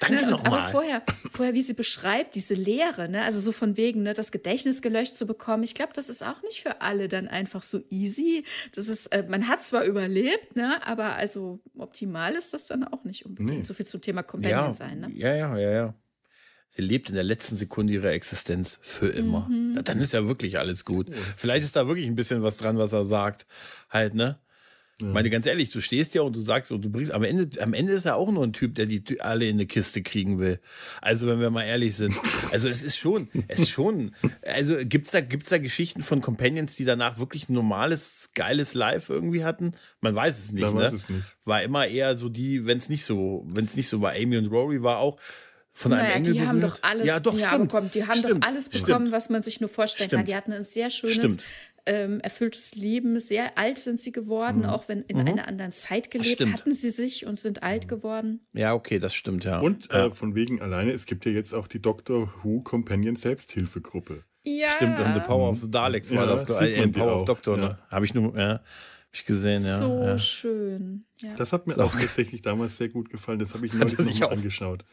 Danke ne, nochmal. Aber vorher, vorher, wie sie beschreibt, diese Lehre, ne, also so von wegen, ne, das Gedächtnis gelöscht zu bekommen, ich glaube, das ist auch nicht für alle dann einfach so easy. Das ist, äh, man hat zwar überlebt, ne, aber also optimal ist das dann auch nicht unbedingt. Nee. So viel zum Thema Companion ja. sein sein. Ne? Ja, ja, ja, ja. Sie lebt in der letzten Sekunde ihrer Existenz für immer. Mhm. Dann ist ja wirklich alles gut. Vielleicht ist da wirklich ein bisschen was dran, was er sagt. Halt, ne? Ja. meine, ganz ehrlich, du stehst ja und du sagst und du bringst, am Ende, am Ende ist er auch nur ein Typ, der die alle in eine Kiste kriegen will. Also, wenn wir mal ehrlich sind. Also, es ist schon, es ist schon, also, gibt's da, gibt's da Geschichten von Companions, die danach wirklich ein normales, geiles Life irgendwie hatten? Man weiß es nicht, ne? Es nicht. War immer eher so die, wenn es nicht so, wenn es nicht so war, Amy und Rory war auch, von naja, einem Engel die haben doch alles, ja, doch, ja, bekommen. Die haben stimmt, doch alles bekommen, stimmt. was man sich nur vorstellen stimmt. kann. Die hatten ein sehr schönes, ähm, erfülltes Leben. Sehr alt sind sie geworden, mhm. auch wenn in mhm. einer anderen Zeit gelebt hatten sie sich und sind alt geworden. Ja, okay, das stimmt, ja. Und äh, von wegen alleine, es gibt ja jetzt auch die Doctor Who Companion Selbsthilfegruppe. Ja. Stimmt, und The Power of the Daleks war das, äh, Power of Doctor, ne? Habe ich nur, ja. Hab ich gesehen, ja. So ja. schön. Ja. Das hat mir auch tatsächlich damals sehr gut gefallen. Das habe ich neulich noch mal angeschaut.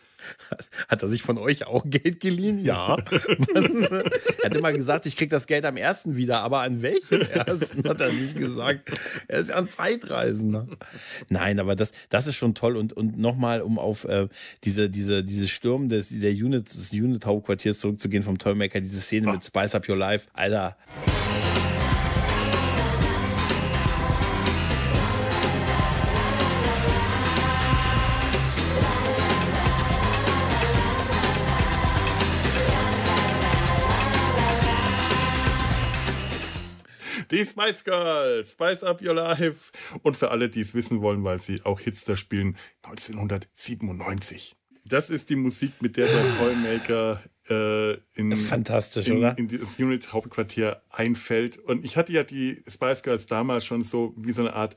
Hat er sich von euch auch Geld geliehen? Ja. [LAUGHS] er hat immer gesagt, ich kriege das Geld am ersten wieder, aber an welchem [LAUGHS] ersten hat er nicht gesagt. Er ist ja ein Zeitreisender. Nein, aber das, das ist schon toll. Und, und nochmal, um auf äh, diese, diese, diese Sturm des, der Unit, des Unit-Hauptquartiers zurückzugehen vom Toymaker, diese Szene oh. mit Spice Up Your Life. Alter. Die Spice Girls, Spice Up Your Life. Und für alle, die es wissen wollen, weil sie auch Hits da spielen, 1997. Das ist die Musik, mit der der Toymaker äh, in, Fantastisch, in, oder? in das Unit-Hauptquartier einfällt. Und ich hatte ja die Spice Girls damals schon so wie so eine Art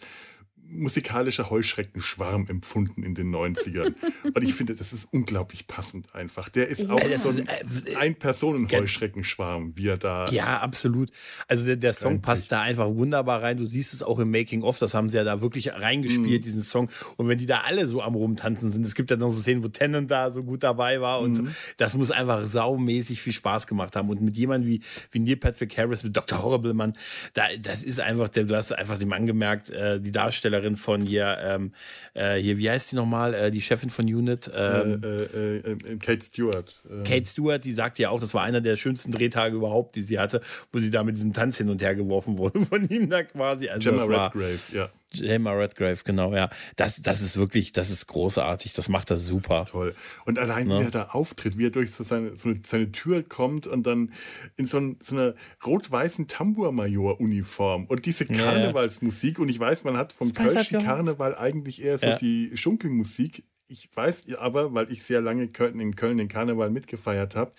musikalischer Heuschreckenschwarm empfunden in den 90ern. [LAUGHS] Und ich finde, das ist unglaublich passend einfach. Der ist auch ja, so ein, äh, ein Personen-Heuschreckenschwarm, wie er da. Ja, absolut. Also der, der Song passt da einfach wunderbar rein. Du siehst es auch im Making-of, das haben sie ja da wirklich reingespielt, mm. diesen Song. Und wenn die da alle so am Rumtanzen sind, es gibt ja noch so Szenen, wo Tennant da so gut dabei war und mm. so. Mhm. Das muss einfach saumäßig viel Spaß gemacht haben. Und mit jemandem wie, wie Neil Patrick Harris, mit Dr. Horrible, Mann, da, das ist einfach, der, du hast einfach dem angemerkt, äh, die Darsteller Schauspielerin von hier, ähm, äh, hier, wie heißt sie nochmal, äh, die Chefin von Unit? Ähm, äh, äh, äh Kate Stewart. Ähm. Kate Stewart, die sagt ja auch, das war einer der schönsten Drehtage überhaupt, die sie hatte, wo sie da mit diesem Tanz hin und her geworfen wurde [LAUGHS] von ihm da quasi. Also Gemma Redgrave, ja. Emma Redgrave, genau, ja. Das, das ist wirklich, das ist großartig. Das macht das super. Das toll. Und allein, ja. wie er da auftritt, wie er durch so seine, so eine, seine Tür kommt und dann in so, ein, so einer rot-weißen Tambour-Major-Uniform und diese Karnevalsmusik. Und ich weiß, man hat vom Kölschen Karneval eigentlich eher so ja. die Schunkelmusik ich weiß aber, weil ich sehr lange in Köln den Karneval mitgefeiert habe,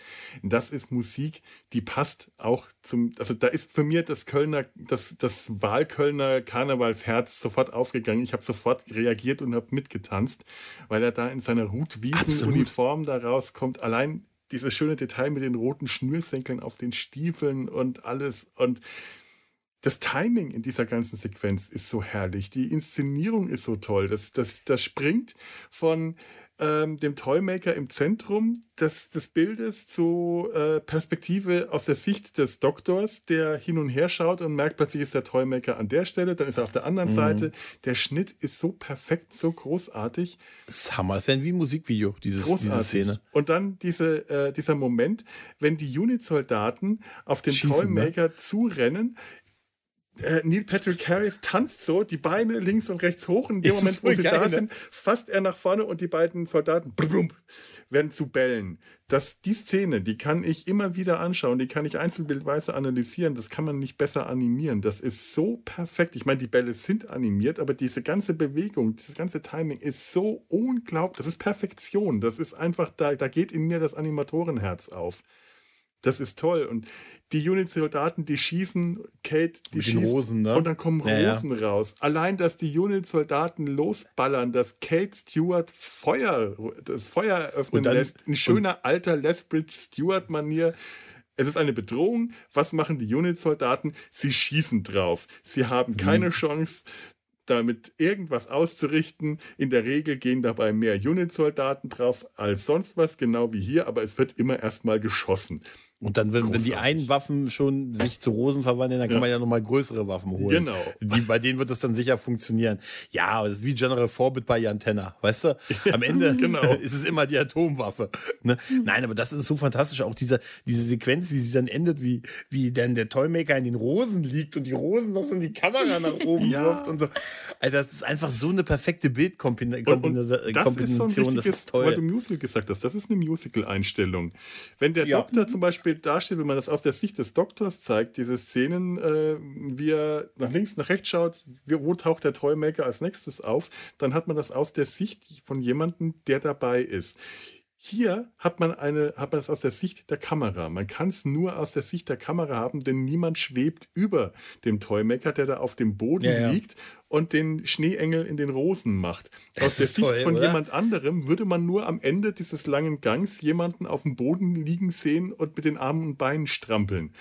das ist Musik, die passt auch zum, also da ist für mir das Kölner, das, das Wahlkölner Karnevalsherz sofort aufgegangen. Ich habe sofort reagiert und habe mitgetanzt, weil er da in seiner Rutwiesen-Uniform da rauskommt. Allein dieses schöne Detail mit den roten Schnürsenkeln auf den Stiefeln und alles und das Timing in dieser ganzen Sequenz ist so herrlich. Die Inszenierung ist so toll. Das, das, das springt von ähm, dem Toymaker im Zentrum des, des Bildes zur äh, Perspektive aus der Sicht des Doktors, der hin und her schaut und merkt, plötzlich ist der Toymaker an der Stelle, dann ist er auf der anderen mhm. Seite. Der Schnitt ist so perfekt, so großartig. Das ist Hammer. Es wäre wie ein Musikvideo, dieses, diese Szene. Und dann diese, äh, dieser Moment, wenn die Unit-Soldaten auf den Schießen, ne? Toymaker ne? zurennen, äh, Neil Patrick Harris tanzt so, die Beine links und rechts hoch. In dem Moment, wo sie geil, da ne? sind, fasst er nach vorne und die beiden Soldaten blum, werden zu Bällen. Das, die Szene, die kann ich immer wieder anschauen, die kann ich einzelbildweise analysieren. Das kann man nicht besser animieren. Das ist so perfekt. Ich meine, die Bälle sind animiert, aber diese ganze Bewegung, dieses ganze Timing ist so unglaublich. Das ist Perfektion. Das ist einfach, da, da geht in mir das Animatorenherz auf. Das ist toll. Und die Unit-Soldaten, die schießen, Kate, die Mit den schießt. Rosen, ne? Und dann kommen Ja, ja. Rosen raus. Allein, dass die Unit-Soldaten losballern, dass Kate Stewart Feuer, das Feuer eröffnen Und dann- lässt, in schöner alter Lethbridge Stewart-Manier. Es ist eine Bedrohung. Was machen die Unit-Soldaten? Sie schießen drauf. Sie haben keine Mhm. Chance, damit irgendwas auszurichten. In der Regel gehen dabei mehr Unit-Soldaten drauf als sonst was, genau wie hier, aber es wird immer erstmal geschossen. Und dann, wenn, wenn die einen Waffen schon sich zu Rosen verwandeln, dann kann Ja. man ja nochmal größere Waffen holen. Genau. Die, bei denen wird das dann sicher funktionieren. Ja, aber das ist wie General Forbit bei Jan Tenner. Weißt du? Am Ende [LAUGHS] Genau. [LAUGHS] ist es immer die Atomwaffe. Ne? Nein, aber das ist so fantastisch. Auch diese, diese Sequenz, wie sie dann endet, wie, wie dann der Toymaker in den Rosen liegt und die Rosen noch so in die Kamera nach oben [LAUGHS] Ja. wirft und so. Alter, das ist einfach so eine perfekte Bildkombination. Das ist so ein Kombination. richtiges, das ist weil du toll. Musical gesagt hast, das ist eine Musical-Einstellung. Wenn der Ja. Doktor zum Beispiel dasteht, wenn man das aus der Sicht des Doktors zeigt, diese Szenen, äh, wie er nach links, nach rechts schaut, wo taucht der Toymaker als nächstes auf, dann hat man das aus der Sicht von jemandem, der dabei ist. Hier hat man, eine, hat man das aus der Sicht der Kamera. Man kann es nur aus der Sicht der Kamera haben, denn niemand schwebt über dem Toymaker, der da auf dem Boden Ja, ja. liegt und den Schneeengel in den Rosen macht. Das aus der Sicht toll, von oder? jemand anderem würde man nur am Ende dieses langen Gangs jemanden auf dem Boden liegen sehen und mit den Armen und Beinen strampeln.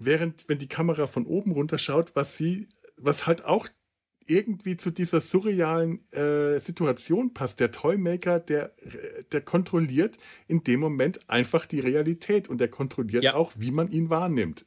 Während, wenn die Kamera von oben runter schaut, was sie, was halt auch irgendwie zu dieser surrealen äh, Situation passt. Der Toymaker, der, der kontrolliert in dem Moment einfach die Realität und der kontrolliert Ja. auch, wie man ihn wahrnimmt.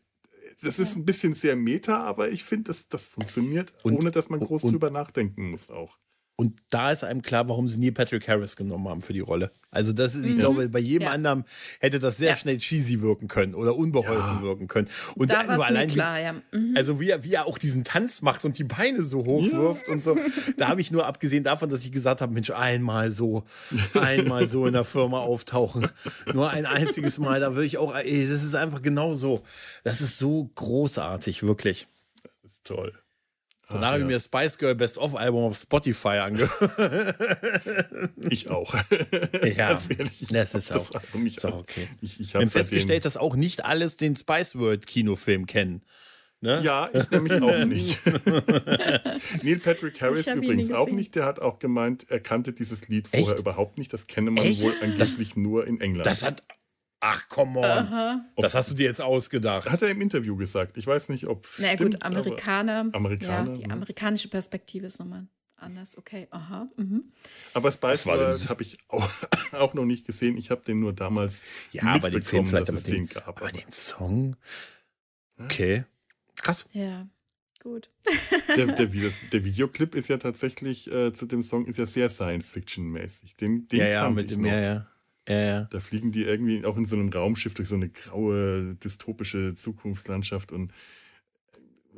Das ist ein bisschen sehr meta, aber ich finde, das, das funktioniert, Und- ohne dass man groß und- drüber nachdenken muss auch. Und da ist einem klar, warum sie Neil Patrick Harris genommen haben für die Rolle. Also das ist, ich glaube, bei jedem Ja. anderen hätte das sehr Ja. schnell cheesy wirken können oder unbeholfen Ja. wirken können. Und Da mir allein, wie- klar, ja. Mhm. also wie er, wie er auch diesen Tanz macht und die Beine so hochwirft und so. Da habe ich nur abgesehen davon, dass ich gesagt habe, Mensch, einmal so, einmal so in der Firma auftauchen. Nur ein einziges Mal, da würde ich auch, ey, das ist einfach genau so. Das ist so großartig, wirklich. Das ist toll. Von Ah, daher habe ich ja. mir das Spice Girl Best of Album auf Spotify angehört. [LAUGHS] Ich auch. [LAUGHS] Ja, Ganz ehrlich. ich das ist auch- Album nicht ist auch okay. Ich, ich habe festgestellt, dass auch nicht alles den Spice World Kinofilm kennen. Ne? Ja, ich nämlich auch [LAUGHS] nicht. Neil Patrick Harris übrigens auch nicht. Der hat auch gemeint, er kannte dieses Lied vorher Echt? überhaupt nicht. Das kenne man Echt? wohl angeblich nur in England. Das hat. Ach, come on. Aha. Das hast du dir jetzt ausgedacht. hat er im Interview gesagt. Ich weiß nicht, ob. Na stimmt, gut, Amerikaner. Amerikaner, Ja, die mhm. amerikanische Perspektive ist nochmal anders. Okay, aha. Mhm. Aber, Spice habe ich auch, [LAUGHS] auch noch nicht gesehen. Ich habe den nur damals Ja, aber den Film mitbekommen, vielleicht, dass aber es den, gab. aber Aber den Song. Okay. Krass. Ja, gut. der, [LAUGHS] der, der Videoclip ist ja tatsächlich äh, zu dem Song ist ja sehr Science-Fiction-mäßig. Den, den ja, ja, mit ich dem, noch. ja, ja. Ja, ja. Da fliegen die irgendwie auch in so einem Raumschiff durch so eine graue, dystopische Zukunftslandschaft und äh,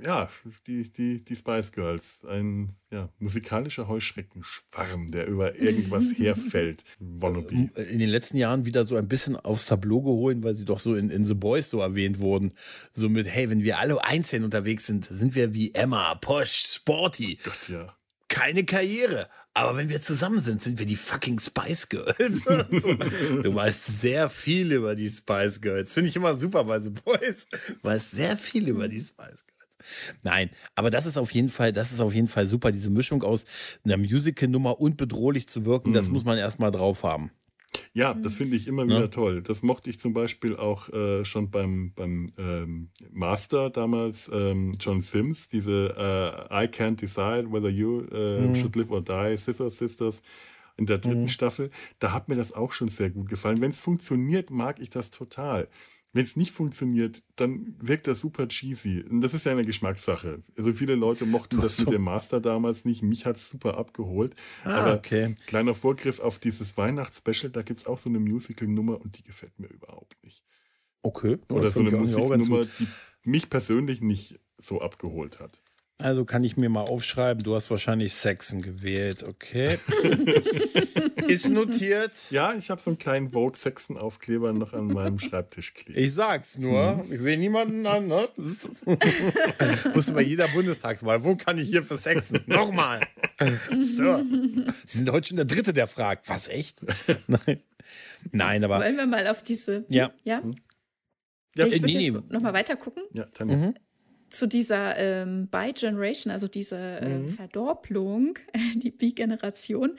ja, die, die, die Spice Girls, ein ja, musikalischer Heuschreckenschwarm, der über irgendwas [LAUGHS] herfällt. Wannabe. In den letzten Jahren wieder so ein bisschen aufs Tableau geholt, weil sie doch so in, in The Boys so erwähnt wurden. So mit, hey, wenn wir alle einzeln unterwegs sind, sind wir wie Emma, Posh, Sporty. Gott, ja. Keine Karriere. Aber wenn wir zusammen sind, sind wir die fucking Spice Girls. [LAUGHS] so, du weißt sehr viel über die Spice Girls. Finde ich immer super bei The Boys. Du weißt sehr viel über die Spice Girls. Nein, aber das ist auf jeden Fall, das ist auf jeden Fall super. Diese Mischung aus einer Musical-Nummer und bedrohlich zu wirken, das Mhm. muss man erstmal drauf haben. Ja, das finde ich immer Ja. wieder toll. Das mochte ich zum Beispiel auch äh, schon beim, beim ähm, Master damals, ähm, John Sims, diese äh, I Can't Decide Whether You äh, Mhm. Should Live or Die, Scissor Sisters in der dritten Mhm. Staffel. Da hat mir das auch schon sehr gut gefallen. Wenn es funktioniert, mag ich das total. Wenn es nicht funktioniert, dann wirkt das super cheesy. Und das ist ja eine Geschmackssache. Also viele Leute mochten das so. mit dem Master damals nicht. Mich hat es super abgeholt. Ah, Aber okay. Kleiner Vorgriff auf dieses Weihnachtsspecial, da gibt es auch so eine Musical-Nummer und die gefällt mir überhaupt nicht. Okay. Oder so eine Musiknummer, die mich persönlich nicht so abgeholt hat. Also kann ich mir mal aufschreiben, du hast wahrscheinlich Saxon gewählt, okay. [LAUGHS] Ist notiert. Ja, ich habe so einen kleinen Vote Saxon Aufkleber noch an meinem Schreibtisch kleben. Ich sag's nur, ich will niemanden an, ne? [LAUGHS] Muss bei jeder Bundestagswahl, wo kann ich hier für Saxon? Nochmal. So. Sie sind heute schon der Dritte, der fragt. Was, echt? [LAUGHS] Nein. Nein, aber. Wollen wir mal auf diese. Ja. Ja. Ja, ich würde nee, jetzt nochmal weiter gucken. Ja, Tanja. Mhm. Zu dieser ähm, Bi-Generation, also diese äh, Mhm. Verdopplung, [LAUGHS] die Bi-Generation,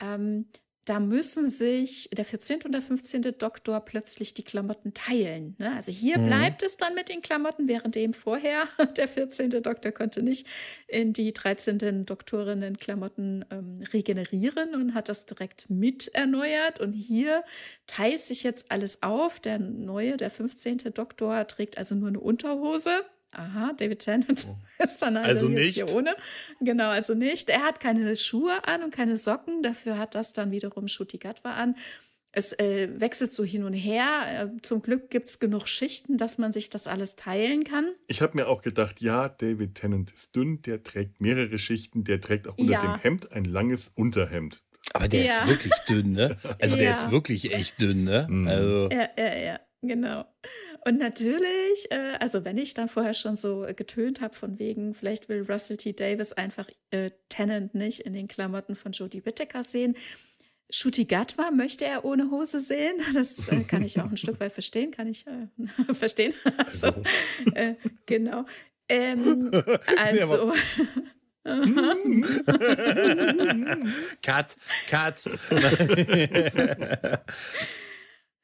ähm, da müssen sich der 14. und der 15. Doktor plötzlich die Klamotten teilen. Ne? Also hier Mhm. bleibt es dann mit den Klamotten, während dem vorher [LAUGHS] der 14. Doktor konnte nicht in die 13. Doktorinnen Klamotten ähm, regenerieren und hat das direkt mit erneuert. Und hier teilt sich jetzt alles auf. Der neue, der 15. Doktor trägt also nur eine Unterhose. Aha, David Tennant [LAUGHS] ist dann also, Also jetzt nicht. hier ohne. Genau, also nicht. Er hat keine Schuhe an und keine Socken. Dafür hat das dann wiederum Shuti Gatwa an. Es äh, wechselt so hin und her. Äh, zum Glück gibt es genug Schichten, dass man sich das alles teilen kann. Ich habe mir auch gedacht, ja, David Tennant ist dünn, der trägt mehrere Schichten, der trägt auch unter Ja. dem Hemd ein langes Unterhemd. Aber der Ja. ist wirklich dünn, ne? Also der [LAUGHS] Ja. ist wirklich echt dünn, ne? Mhm. Also. Ja, ja, ja, genau. Und natürlich, äh, also wenn ich dann vorher schon so getönt habe, von wegen, vielleicht will Russell T. Davis einfach äh, Tennant nicht in den Klamotten von Jodie Whittaker sehen. Shuti Gatwa möchte er ohne Hose sehen. [LAUGHS] Das äh, kann ich auch ein Stück weit verstehen, kann ich äh, [LAUGHS] verstehen. Also, äh, genau. Ähm, [LAUGHS] also, Cut, cut.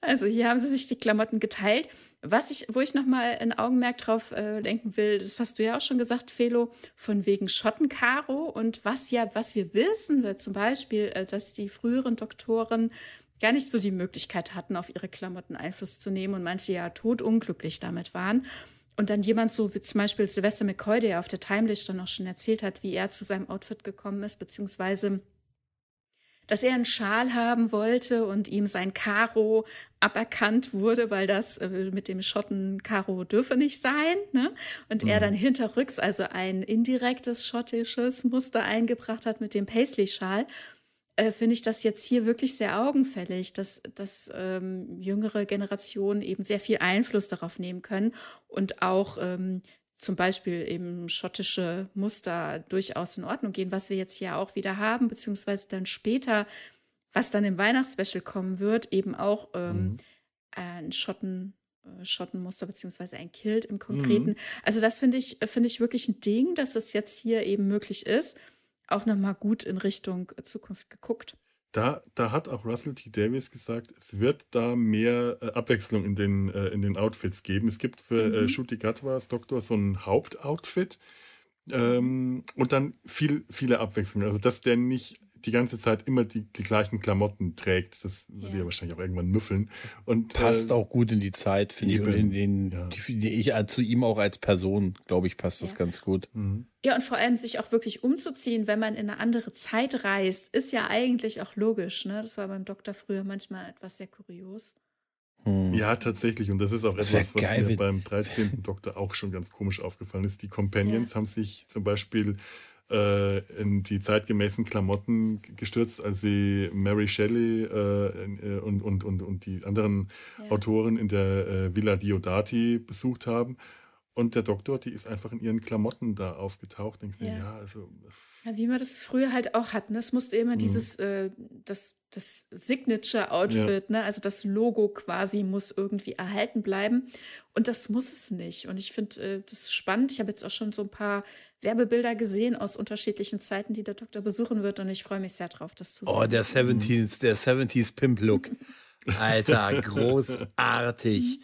Also hier haben sie sich die Klamotten geteilt. Was ich, wo ich nochmal ein Augenmerk drauf äh, lenken will, das hast du ja auch schon gesagt, Felo, von wegen Schottenkaro und was ja, was wir wissen, zum Beispiel, äh, dass die früheren Doktoren gar nicht so die Möglichkeit hatten, auf ihre Klamotten Einfluss zu nehmen und manche ja totunglücklich damit waren. Und dann jemand so wie zum Beispiel Sylvester McCoy, der ja auf der Timelist dann auch schon erzählt hat, wie er zu seinem Outfit gekommen ist, beziehungsweise dass er einen Schal haben wollte und ihm sein Karo aberkannt wurde, weil das äh, mit dem Schotten Karo dürfe nicht sein. Ne? Und er dann hinterrücks also ein indirektes schottisches Muster eingebracht hat mit dem Paisley-Schal. Äh, Finde ich das jetzt hier wirklich sehr augenfällig, dass, dass ähm, jüngere Generationen eben sehr viel Einfluss darauf nehmen können und auch ähm, zum Beispiel eben schottische Muster durchaus in Ordnung gehen, was wir jetzt ja auch wieder haben, beziehungsweise dann später, was dann im Weihnachtsspecial kommen wird, eben auch ähm, ein Schotten, äh, Schottenmuster, beziehungsweise ein Kilt im Konkreten. Also das finde ich, finde ich wirklich ein Ding, dass es jetzt hier eben möglich ist. Auch nochmal gut in Richtung Zukunft geguckt. Da, da hat auch Russell T. Davies gesagt, es wird da mehr äh, Abwechslung in den, äh, in den Outfits geben. Es gibt für äh, Mhm. Shuti Gatwas Doktor so ein Hauptoutfit ähm, und dann viel, viele Abwechslungen. Also, dass der nicht die ganze Zeit immer die, die gleichen Klamotten trägt, das würde Ja. ja wahrscheinlich auch irgendwann müffeln. Und, Passt äh, auch gut in die Zeit, finde ich. Und in den, ja. die, die ich äh, zu ihm auch als Person, glaube ich, passt das Ja. ganz gut. mhm. Ja, und vor allem sich auch wirklich umzuziehen, wenn man in eine andere Zeit reist, ist ja eigentlich auch logisch. Ne? Das war beim Doktor früher manchmal etwas sehr kurios. Hm. Ja, tatsächlich. Und das ist auch Das etwas, was geil, mir beim 13. Doktor auch schon ganz komisch aufgefallen ist. Die Companions haben sich zum Beispiel äh, in die zeitgemäßen Klamotten gestürzt, als sie Mary Shelley äh, äh, und, und, und, und die anderen Ja. Autoren in der äh, Villa Diodati besucht haben. Und der Doktor, die ist einfach in ihren Klamotten da aufgetaucht. Denkst mir, Ja. ja, also Ja, wie man das früher halt auch hat. Ne? Es musste immer dieses, äh, das, das Signature-Outfit, ne? also das Logo quasi muss irgendwie erhalten bleiben. Und das muss es nicht. Und ich finde äh, das spannend. Ich habe jetzt auch schon so ein paar Werbebilder gesehen aus unterschiedlichen Zeiten, die der Doktor besuchen wird. Und ich freue mich sehr drauf, das zu sehen. Oh, der 70s, der 70s Pimp-Look. Alter, [LAUGHS] großartig.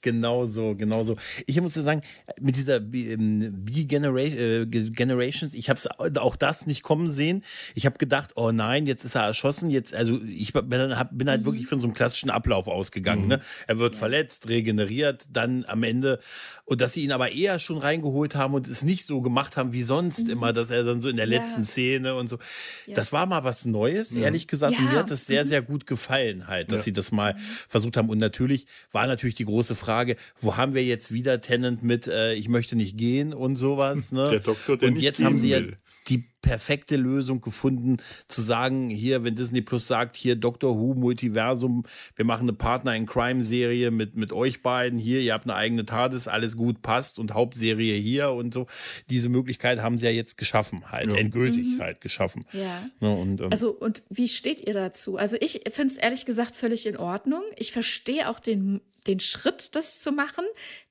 Genauso, genauso. Ich muss ja sagen, mit dieser B-Generations, ich habe auch das nicht kommen sehen. Ich habe gedacht, oh nein, jetzt ist er erschossen. Jetzt, also ich bin, hab, bin halt wirklich von so einem klassischen Ablauf ausgegangen. Ne? Er wird verletzt, regeneriert, dann am Ende. Und dass sie ihn aber eher schon reingeholt haben und es nicht so gemacht haben wie sonst immer, dass er dann so in der Ja. letzten Szene und so. Ja. Das war mal was Neues, ehrlich gesagt. Und Ja. mir hat das sehr, sehr gut gefallen halt, dass Ja. sie das mal versucht haben. Und natürlich war natürlich die große Frage, wo haben wir jetzt wieder Tennant mit äh, Ich möchte nicht gehen und sowas. Ne? Der Doktor, der und nicht jetzt haben sie ja will. die perfekte Lösung gefunden, zu sagen, hier, wenn Disney Plus sagt, hier Doctor Who Multiversum, wir machen eine Partner in Crime Serie mit, mit euch beiden, hier, ihr habt eine eigene TARDIS, alles gut passt und Hauptserie hier und so. Diese Möglichkeit haben sie ja jetzt geschaffen, halt, Ja. endgültig halt geschaffen. Ja. Ne, und, ähm, Also, und wie steht ihr dazu? Also, ich finde es ehrlich gesagt völlig in Ordnung. Ich verstehe auch den, den Schritt, das zu machen.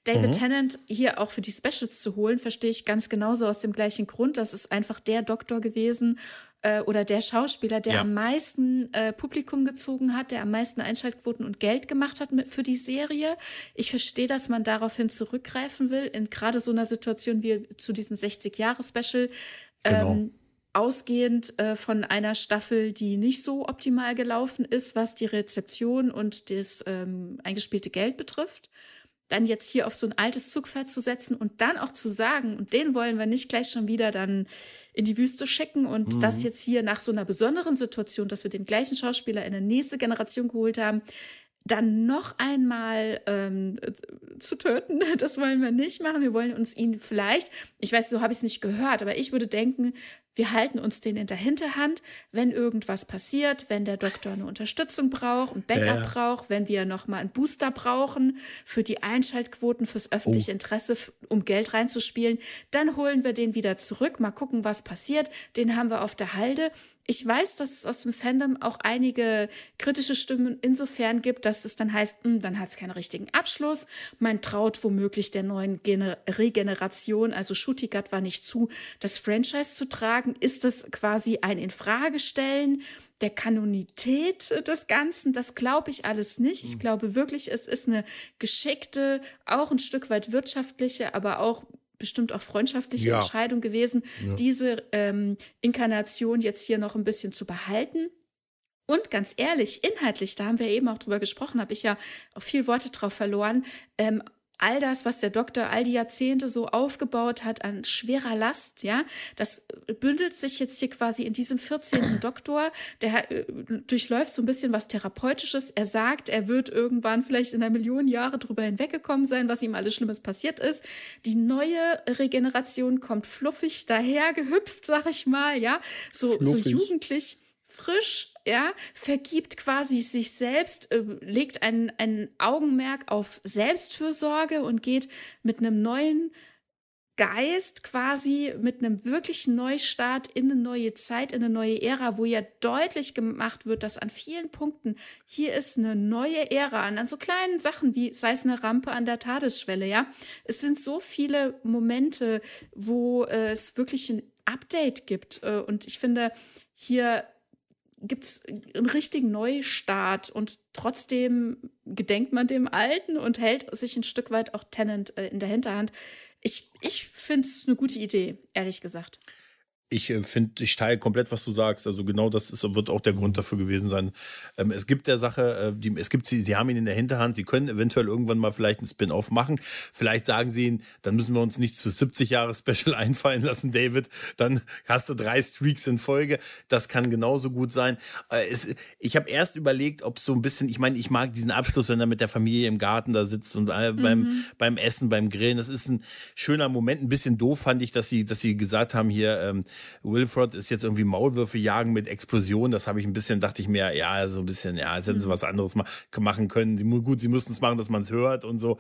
David Tennant hier auch für die Specials zu holen, verstehe ich ganz genauso aus dem gleichen Grund. Das ist einfach der Doktor gewesen äh, oder der Schauspieler, der Ja. am meisten äh, Publikum gezogen hat, der am meisten Einschaltquoten und Geld gemacht hat mit, für die Serie. Ich verstehe, dass man daraufhin zurückgreifen will, in gerade so einer Situation wie zu diesem 60-Jahre-Special. Genau. Ähm, ausgehend äh, von einer Staffel, die nicht so optimal gelaufen ist, was die Rezeption und das ähm, eingespielte Geld betrifft. Dann jetzt hier auf so ein altes Zugpferd zu setzen und dann auch zu sagen, und den wollen wir nicht gleich schon wieder dann in die Wüste schicken und das jetzt hier nach so einer besonderen Situation, dass wir den gleichen Schauspieler in eine nächste Generation geholt haben, dann noch einmal ähm, zu töten, [LAUGHS] das wollen wir nicht machen. Wir wollen uns ihn vielleicht, ich weiß, so habe ich es nicht gehört, aber ich würde denken, wir halten uns den in der Hinterhand, wenn irgendwas passiert, wenn der Doktor eine Unterstützung braucht, ein Backup Ja. braucht, wenn wir noch mal einen Booster brauchen für die Einschaltquoten, fürs öffentliche Interesse, f- um Geld reinzuspielen, dann holen wir den wieder zurück, mal gucken, was passiert. Den haben wir auf der Halde. Ich weiß, dass es aus dem Fandom auch einige kritische Stimmen insofern gibt, dass es dann heißt, hm, dann hat es keinen richtigen Abschluss. Man traut womöglich der neuen Gener Regeneration, also Shutigat war nicht zu, das Franchise zu tragen. Ist das quasi ein Infragestellen der Kanonität des Ganzen? Das glaube ich alles nicht. Ich glaube wirklich, es ist eine geschickte, auch ein Stück weit wirtschaftliche, aber auch bestimmt auch freundschaftliche Ja. Entscheidung gewesen, diese ähm, Inkarnation jetzt hier noch ein bisschen zu behalten. Und ganz ehrlich, inhaltlich, da haben wir eben auch drüber gesprochen, habe ich ja auch viel Worte drauf verloren. Ähm, all das, was der Doktor all die Jahrzehnte so aufgebaut hat an schwerer Last, ja, das bündelt sich jetzt hier quasi in diesem 14. [CLEARS THROAT] Doktor. Der äh, durchläuft so ein bisschen was Therapeutisches. Er sagt, er wird irgendwann vielleicht in einer Million Jahre drüber hinweggekommen sein, was ihm alles Schlimmes passiert ist. Die neue Regeneration kommt fluffig daher gehüpft, sag ich mal, ja, so, so jugendlich frisch, ja, vergibt quasi sich selbst, äh, legt ein, ein Augenmerk auf Selbstfürsorge und geht mit einem neuen Geist quasi, mit einem wirklichen Neustart in eine neue Zeit, in eine neue Ära, wo ja deutlich gemacht wird, dass an vielen Punkten hier ist eine neue Ära, an, an so kleinen Sachen wie, sei es eine Rampe an der Tadesschwelle, ja. Es sind so viele Momente, wo äh, es wirklich ein Update gibt. Äh, und ich finde, hier gibt es einen richtigen Neustart und trotzdem gedenkt man dem Alten und hält sich ein Stück weit auch Tennant äh, in der Hinterhand. Ich, ich finde es eine gute Idee, ehrlich gesagt. Ich äh, finde, ich teile komplett, was du sagst. Also genau das ist, wird auch der Grund dafür gewesen sein. Ähm, es gibt der Sache, äh, die, es gibt sie, sie haben ihn in der Hinterhand, sie können eventuell irgendwann mal vielleicht einen Spin-off machen. Vielleicht sagen sie ihn, dann müssen wir uns nichts für 70 Jahre Special [LAUGHS] einfallen lassen, David. Dann hast du drei Streaks in Folge. Das kann genauso gut sein. Äh, es, ich habe erst überlegt, ob so ein bisschen, ich meine, ich mag diesen Abschluss, wenn er mit der Familie im Garten da sitzt und äh, beim, beim Essen, beim Grillen. Das ist ein schöner Moment. Ein bisschen doof fand ich, dass sie, dass sie gesagt haben hier, ähm, Wilford ist jetzt irgendwie Maulwürfe jagen mit Explosion. Das habe ich ein bisschen, dachte ich mir, ja, so ein bisschen, ja, jetzt hätten sie was anderes ma machen können. Gut, sie mussten es machen, dass man es hört und so.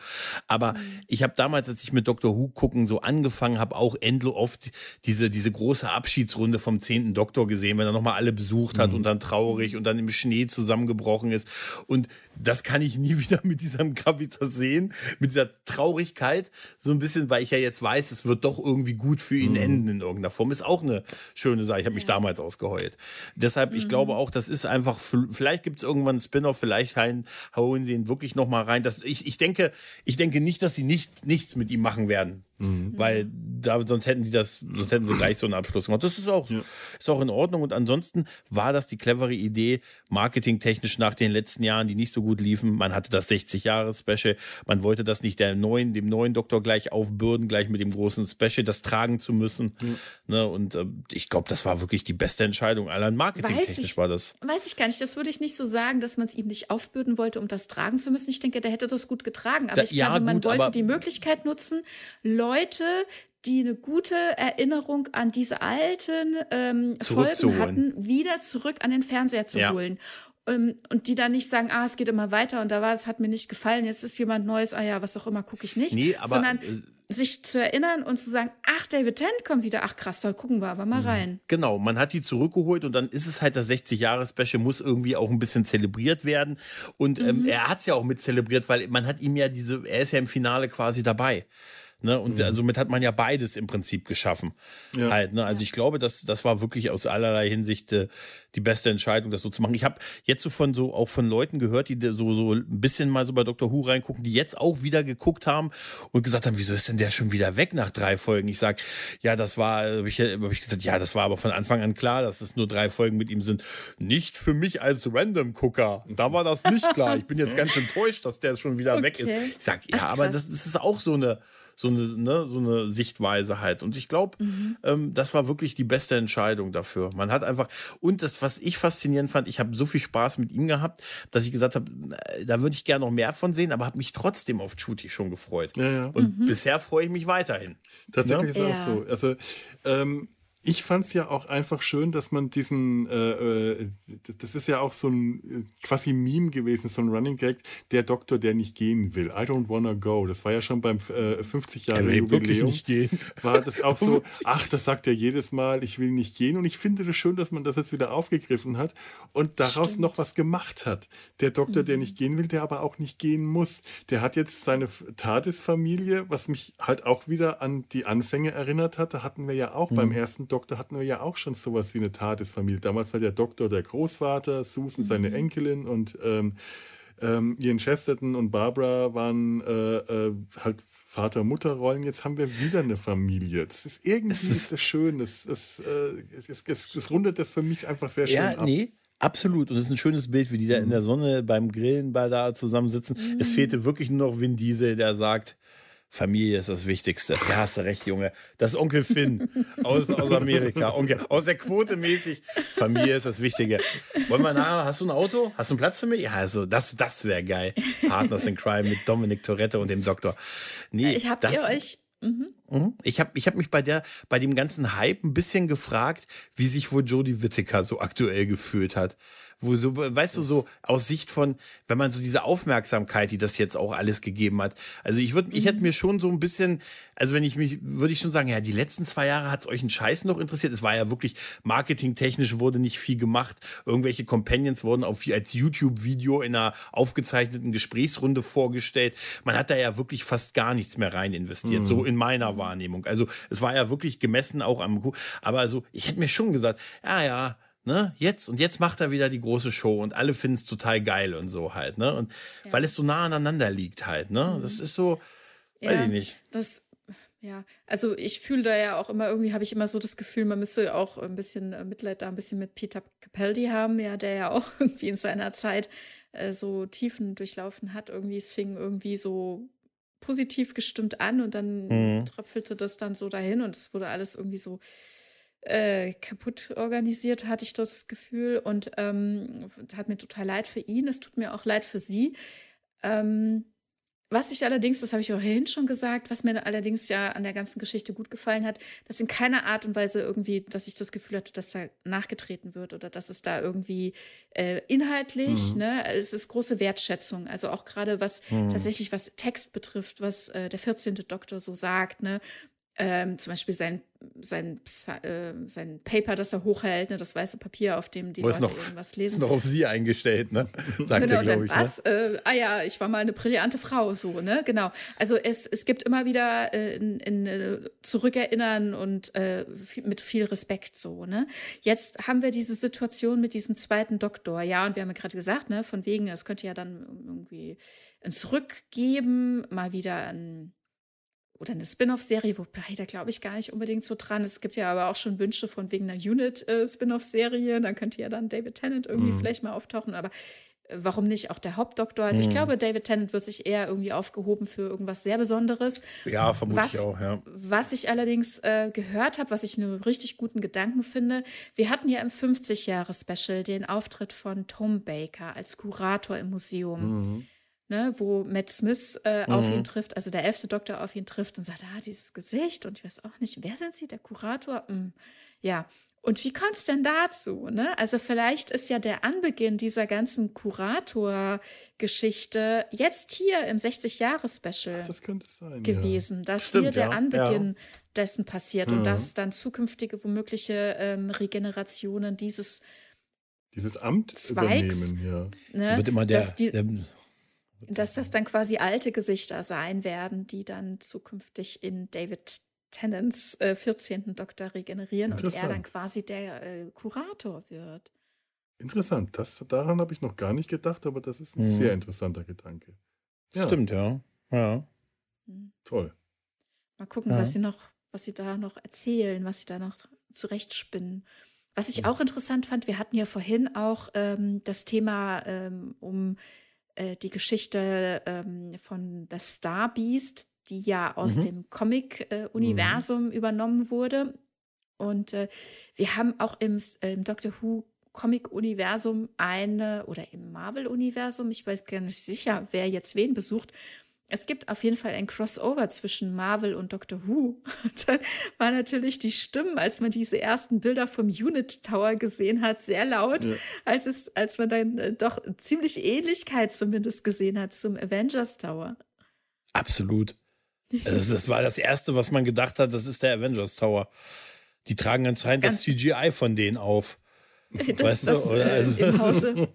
Aber ich habe damals, als ich mit Dr. Who gucken so angefangen habe, auch endlos oft diese, diese große Abschiedsrunde vom zehnten Doktor gesehen, wenn er nochmal alle besucht hat und dann traurig und dann im Schnee zusammengebrochen ist. Und das kann ich nie [LAUGHS] wieder mit diesem Gravitas sehen, mit dieser Traurigkeit, so ein bisschen, weil ich ja jetzt weiß, es wird doch irgendwie gut für ihn enden in irgendeiner Form. Ist auch eine schöne Sache. Ich habe mich damals ausgeheult. Deshalb, ich glaube auch, das ist einfach, vielleicht gibt es irgendwann einen Spin-off, vielleicht hauen hauen sie ihn wirklich nochmal rein. Das, ich, ich, denke, ich denke nicht, dass sie nicht, nichts mit ihm machen werden. Mhm. Weil da, sonst hätten die das, sonst hätten sie [CLEARS THROAT] gleich so einen Abschluss gemacht. Das ist auch, ja. ist auch in Ordnung. Und ansonsten war das die clevere Idee, marketingtechnisch nach den letzten Jahren, die nicht so gut liefen. Man hatte das 60-Jahres-Special. Man wollte das nicht der neuen, dem neuen Doktor gleich aufbürden, gleich mit dem großen Special, das tragen zu müssen. Mhm. Ne, und äh, ich glaube, das war wirklich die beste Entscheidung. Allein marketingtechnisch war das. Weiß ich gar nicht. Das würde ich nicht so sagen, dass man es ihm nicht aufbürden wollte, um das tragen zu müssen. Ich denke, der hätte das gut getragen. Aber da, ich glaube, ja, man wollte die Möglichkeit nutzen, Leute, die eine gute Erinnerung an diese alten ähm, Folgen hatten, wieder zurück an den Fernseher zu ja. holen. Ähm, und die dann nicht sagen, ah, es geht immer weiter und da war es, hat mir nicht gefallen, jetzt ist jemand Neues, ah ja, was auch immer, gucke ich nicht. Nee, aber, Sondern äh, sich zu erinnern und zu sagen, ach, David Tennant kommt wieder, ach krass, da gucken wir aber mal mhm. rein. Genau, man hat die zurückgeholt und dann ist es halt das 60-Jahre-Special, muss irgendwie auch ein bisschen zelebriert werden. Und ähm, mhm. er hat es ja auch mit zelebriert, weil man hat ihm ja diese, er ist ja im Finale quasi dabei. Ne? Und mhm. somit hat man ja beides im Prinzip geschaffen. Ja. Halt, ne? Also ich glaube, das, das war wirklich aus allerlei Hinsicht äh, die beste Entscheidung, das so zu machen. Ich habe jetzt so von so auch von Leuten gehört, die so, so ein bisschen mal so bei Dr. Who reingucken, die jetzt auch wieder geguckt haben und gesagt haben, wieso ist denn der schon wieder weg nach drei Folgen? Ich sage, ja, das war, habe ich, hab ich gesagt, ja, das war aber von Anfang an klar, dass es nur drei Folgen mit ihm sind. Nicht für mich als Random-Gucker. Da war das nicht klar. Ich bin jetzt [LAUGHS] ganz enttäuscht, dass der schon wieder okay. weg ist. Ich sage, ja, Ach, aber das, das ist auch so eine so eine, ne, so eine Sichtweise halt. Und ich glaube, mhm. ähm, das war wirklich die beste Entscheidung dafür. Man hat einfach, und das, was ich faszinierend fand, ich habe so viel Spaß mit ihm gehabt, dass ich gesagt habe, äh, da würde ich gerne noch mehr von sehen, aber habe mich trotzdem auf Chuti schon gefreut. Ja, ja. Und mhm. bisher freue ich mich weiterhin. Tatsächlich ja? ist das so. Also ähm, ich fand es ja auch einfach schön, dass man diesen, äh, äh, das ist ja auch so ein äh, quasi Meme gewesen, so ein Running Gag, der Doktor, der nicht gehen will. I don't wanna go. Das war ja schon beim äh, 50 Jahre Jubiläum. Nicht gehen. War das auch so, [LAUGHS] ach, das sagt er jedes Mal, ich will nicht gehen. Und ich finde das schön, dass man das jetzt wieder aufgegriffen hat und daraus Stimmt. noch was gemacht hat. Der Doktor, mhm. der nicht gehen will, der aber auch nicht gehen muss. Der hat jetzt seine TARDIS-Familie, was mich halt auch wieder an die Anfänge erinnert hat. Da hatten wir ja auch mhm. beim ersten Doktor Doktor hatten wir ja auch schon sowas wie eine TARDIS-Familie. Damals war der Doktor der Großvater, Susan seine mhm. Enkelin und ähm, ähm, Ian Chesterton und Barbara waren äh, äh, halt Vater-Mutter-Rollen. Jetzt haben wir wieder eine Familie. Das ist irgendwie das ist das schön. Das, das, äh, das, das, das, rundet das für mich einfach sehr schön ja, ab. Nee. Absolut. Und es ist ein schönes Bild, wie die da in mhm. der Sonne beim Grillen bei da zusammensitzen. Mhm. Es fehlte wirklich nur noch Vin Diesel, der sagt, Familie ist das Wichtigste. Ja, hast du recht, Junge. Das ist Onkel Finn aus, aus Amerika. Onkel, aus der Quote mäßig. Familie ist das Wichtige. Wollen wir nachher, hast du ein Auto? Hast du einen Platz für mich? Ja, also, das, das wäre geil. Partners in Crime mit Dominic Toretto und dem Doktor. Nee, ich habt das, ihr euch Mhm. mhm. Ich habe ich hab mich bei, der, bei dem ganzen Hype ein bisschen gefragt, wie sich wohl Jodie Whittaker so aktuell gefühlt hat wo so, weißt du, so aus Sicht von, wenn man so diese Aufmerksamkeit, die das jetzt auch alles gegeben hat. Also ich würde, ich hätte mhm. mir schon so ein bisschen, also wenn ich mich, würde ich schon sagen, ja, die letzten zwei Jahre hat es euch einen Scheiß noch interessiert. Es war ja wirklich marketingtechnisch wurde nicht viel gemacht. Irgendwelche Companions wurden auf, als YouTube-Video in einer aufgezeichneten Gesprächsrunde vorgestellt. Man hat da ja wirklich fast gar nichts mehr rein investiert, mhm. so in meiner Wahrnehmung. Also es war ja wirklich gemessen auch am, aber also ich hätte mir schon gesagt, ja, ja, ne, jetzt und jetzt macht er wieder die große Show und alle finden es total geil und so halt, ne? Und ja. weil es so nah aneinander liegt halt, ne? Mhm. Das ist so, weiß ja, ich nicht. Das, ja, also ich fühle da ja auch immer, irgendwie habe ich immer so das Gefühl, man müsste auch ein bisschen äh, Mitleid da ein bisschen mit Peter Capaldi haben, ja, der ja auch [LAUGHS] irgendwie in seiner Zeit äh, so Tiefen durchlaufen hat. Irgendwie, es fing irgendwie so positiv gestimmt an und dann mhm. tröpfelte das dann so dahin und es wurde alles irgendwie so äh, kaputt organisiert, hatte ich das Gefühl. Und ähm, hat mir total leid für ihn. Es tut mir auch leid für sie. Ähm, was ich allerdings, das habe ich auch vorhin schon gesagt, was mir allerdings ja an der ganzen Geschichte gut gefallen hat, dass in keiner Art und Weise irgendwie, dass ich das Gefühl hatte, dass da nachgetreten wird oder dass es da irgendwie äh, inhaltlich, mhm. ne, es ist große Wertschätzung. Also auch gerade was mhm. tatsächlich was Text betrifft, was äh, der 14. Doktor so sagt, ne, ähm, zum Beispiel sein, sein, äh, sein Paper, das er hochhält, ne, das weiße Papier, auf dem die Wo Leute noch, [LAUGHS] irgendwas lesen. Ist noch auf sie eingestellt, ne? [LAUGHS] Sagt genau, er, glaube ich. Ne? Was? Ne? Äh, ah ja, ich war mal eine brillante Frau, so, ne? Genau. Also es, es gibt immer wieder äh, in, in, äh, Zurückerinnern und äh, mit viel Respekt so, ne? Jetzt haben wir diese Situation mit diesem zweiten Doktor, ja, und wir haben ja gerade gesagt, ne, von wegen, es könnte ja dann irgendwie ein Zurückgeben, mal wieder ein oder eine Spin-off-Serie, wobei da glaube ich gar nicht unbedingt so dran. Es gibt ja aber auch schon Wünsche von wegen einer Unit-Spin-off-Serie. Da könnte ja dann David Tennant irgendwie mhm. vielleicht mal auftauchen. Aber äh, warum nicht auch der Hauptdoktor? Also ich mhm. glaube, David Tennant wird sich eher irgendwie aufgehoben für irgendwas sehr Besonderes. Ja, vermutlich was, auch, ja. Was ich allerdings äh, gehört habe, was ich einen richtig guten Gedanken finde, wir hatten ja im 50-Jahre-Special den Auftritt von Tom Baker als Kurator im Museum. Mhm ne, wo Matt Smith äh, mhm. auf ihn trifft, also der elfte Doktor auf ihn trifft und sagt, ah, dieses Gesicht und ich weiß auch nicht, wer sind Sie, der Kurator? Hm. Ja, und wie kommt es denn dazu? Ne? Also vielleicht ist ja der Anbeginn dieser ganzen Kurator-Geschichte jetzt hier im 60-Jahre-Special gewesen, ja. dass Stimmt, hier der ja. Anbeginn ja. dessen passiert mhm. und dass dann zukünftige womögliche ähm, Regenerationen dieses dieses Amt Zweigs, übernehmen, ja. Ne, wird immer der, die, der dass das dann quasi alte Gesichter sein werden, die dann zukünftig in David Tennants äh, 14. Doktor regenerieren und er dann quasi der äh, Kurator wird. Interessant, das, daran habe ich noch gar nicht gedacht, aber das ist ein mhm. sehr interessanter Gedanke. Ja. Stimmt, ja. ja. Mhm. Toll. Mal gucken, ja. was sie noch, was sie da noch erzählen, was sie da noch zurechtspinnen. Was ich auch interessant fand, wir hatten ja vorhin auch ähm, das Thema ähm, um äh, die Geschichte ähm, von The Star Beast, die ja aus mhm. dem Comic-Universum mhm. übernommen wurde. Und äh, wir haben auch im, äh, im Doctor Who Comic-Universum eine, oder im Marvel-Universum, ich weiß gar nicht sicher, wer jetzt wen besucht, es gibt auf jeden Fall ein Crossover zwischen Marvel und Doctor Who. [LAUGHS] Und dann war natürlich die Stimmen, als man diese ersten Bilder vom Unit Tower gesehen hat, sehr laut, ja. als, es, als man dann äh, doch ziemlich Ähnlichkeit zumindest gesehen hat zum Avengers Tower. Absolut. Also das war das Erste, was man gedacht hat, das ist der Avengers Tower. Die tragen anscheinend das, das CGI von denen auf. Das, weißt das, du, äh, also, im Hause,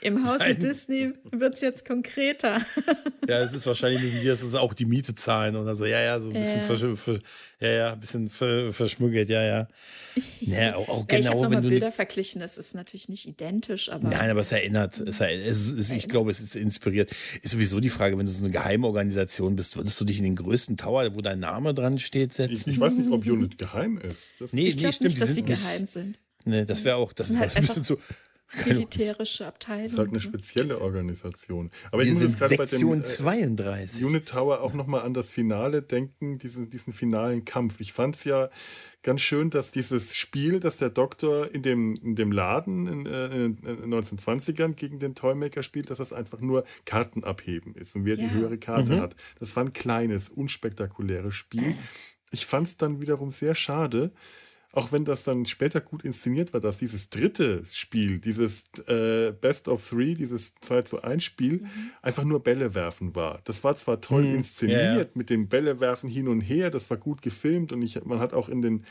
im Hause Disney wird es jetzt konkreter. [LAUGHS] Ja, es ist wahrscheinlich müssen die das auch die Miete zahlen oder so. Ja, ja, so ein bisschen, ja. Ver, ver, ja, ja, ein bisschen ver, verschmuggelt, ja, ja. [LAUGHS] ja auch, auch ja, genau, ich habe ne Bilder verglichen, das ist natürlich nicht identisch, aber. Nein, aber es erinnert. Es, es, es, ich glaube, es ist inspiriert. Ist sowieso die Frage, wenn du so eine Geheimorganisation bist, würdest du dich in den größten Tower, wo dein Name dran steht, setzen? Ich, ich weiß nicht, ob Unit geheim ist. Das nee, ich nee, stimmt. Nicht, dass sie geheim sind. Nee, das wäre auch das, das halt ein bisschen zu. Militärische Abteilung. Das ist halt eine spezielle Organisation. Aber Wir ich muss jetzt gerade bei dem äh, 32. Unit Tower auch nochmal an das Finale denken, diesen, diesen finalen Kampf. Ich fand es ja ganz schön, dass dieses Spiel, das der Doktor in dem, in dem Laden in, äh, in den 1920ern gegen den Toymaker spielt, dass das einfach nur Karten abheben ist und wer ja. die höhere Karte mhm. hat. Das war ein kleines, unspektakuläres Spiel. Ich fand es dann wiederum sehr schade, auch wenn das dann später gut inszeniert war, dass dieses dritte Spiel, dieses äh, Best of Three, dieses 2 zu 1 Spiel, mhm. einfach nur Bälle werfen war. Das war zwar toll mhm. inszeniert, ja. mit dem Bälle werfen hin und her, das war gut gefilmt und ich, man hat auch in den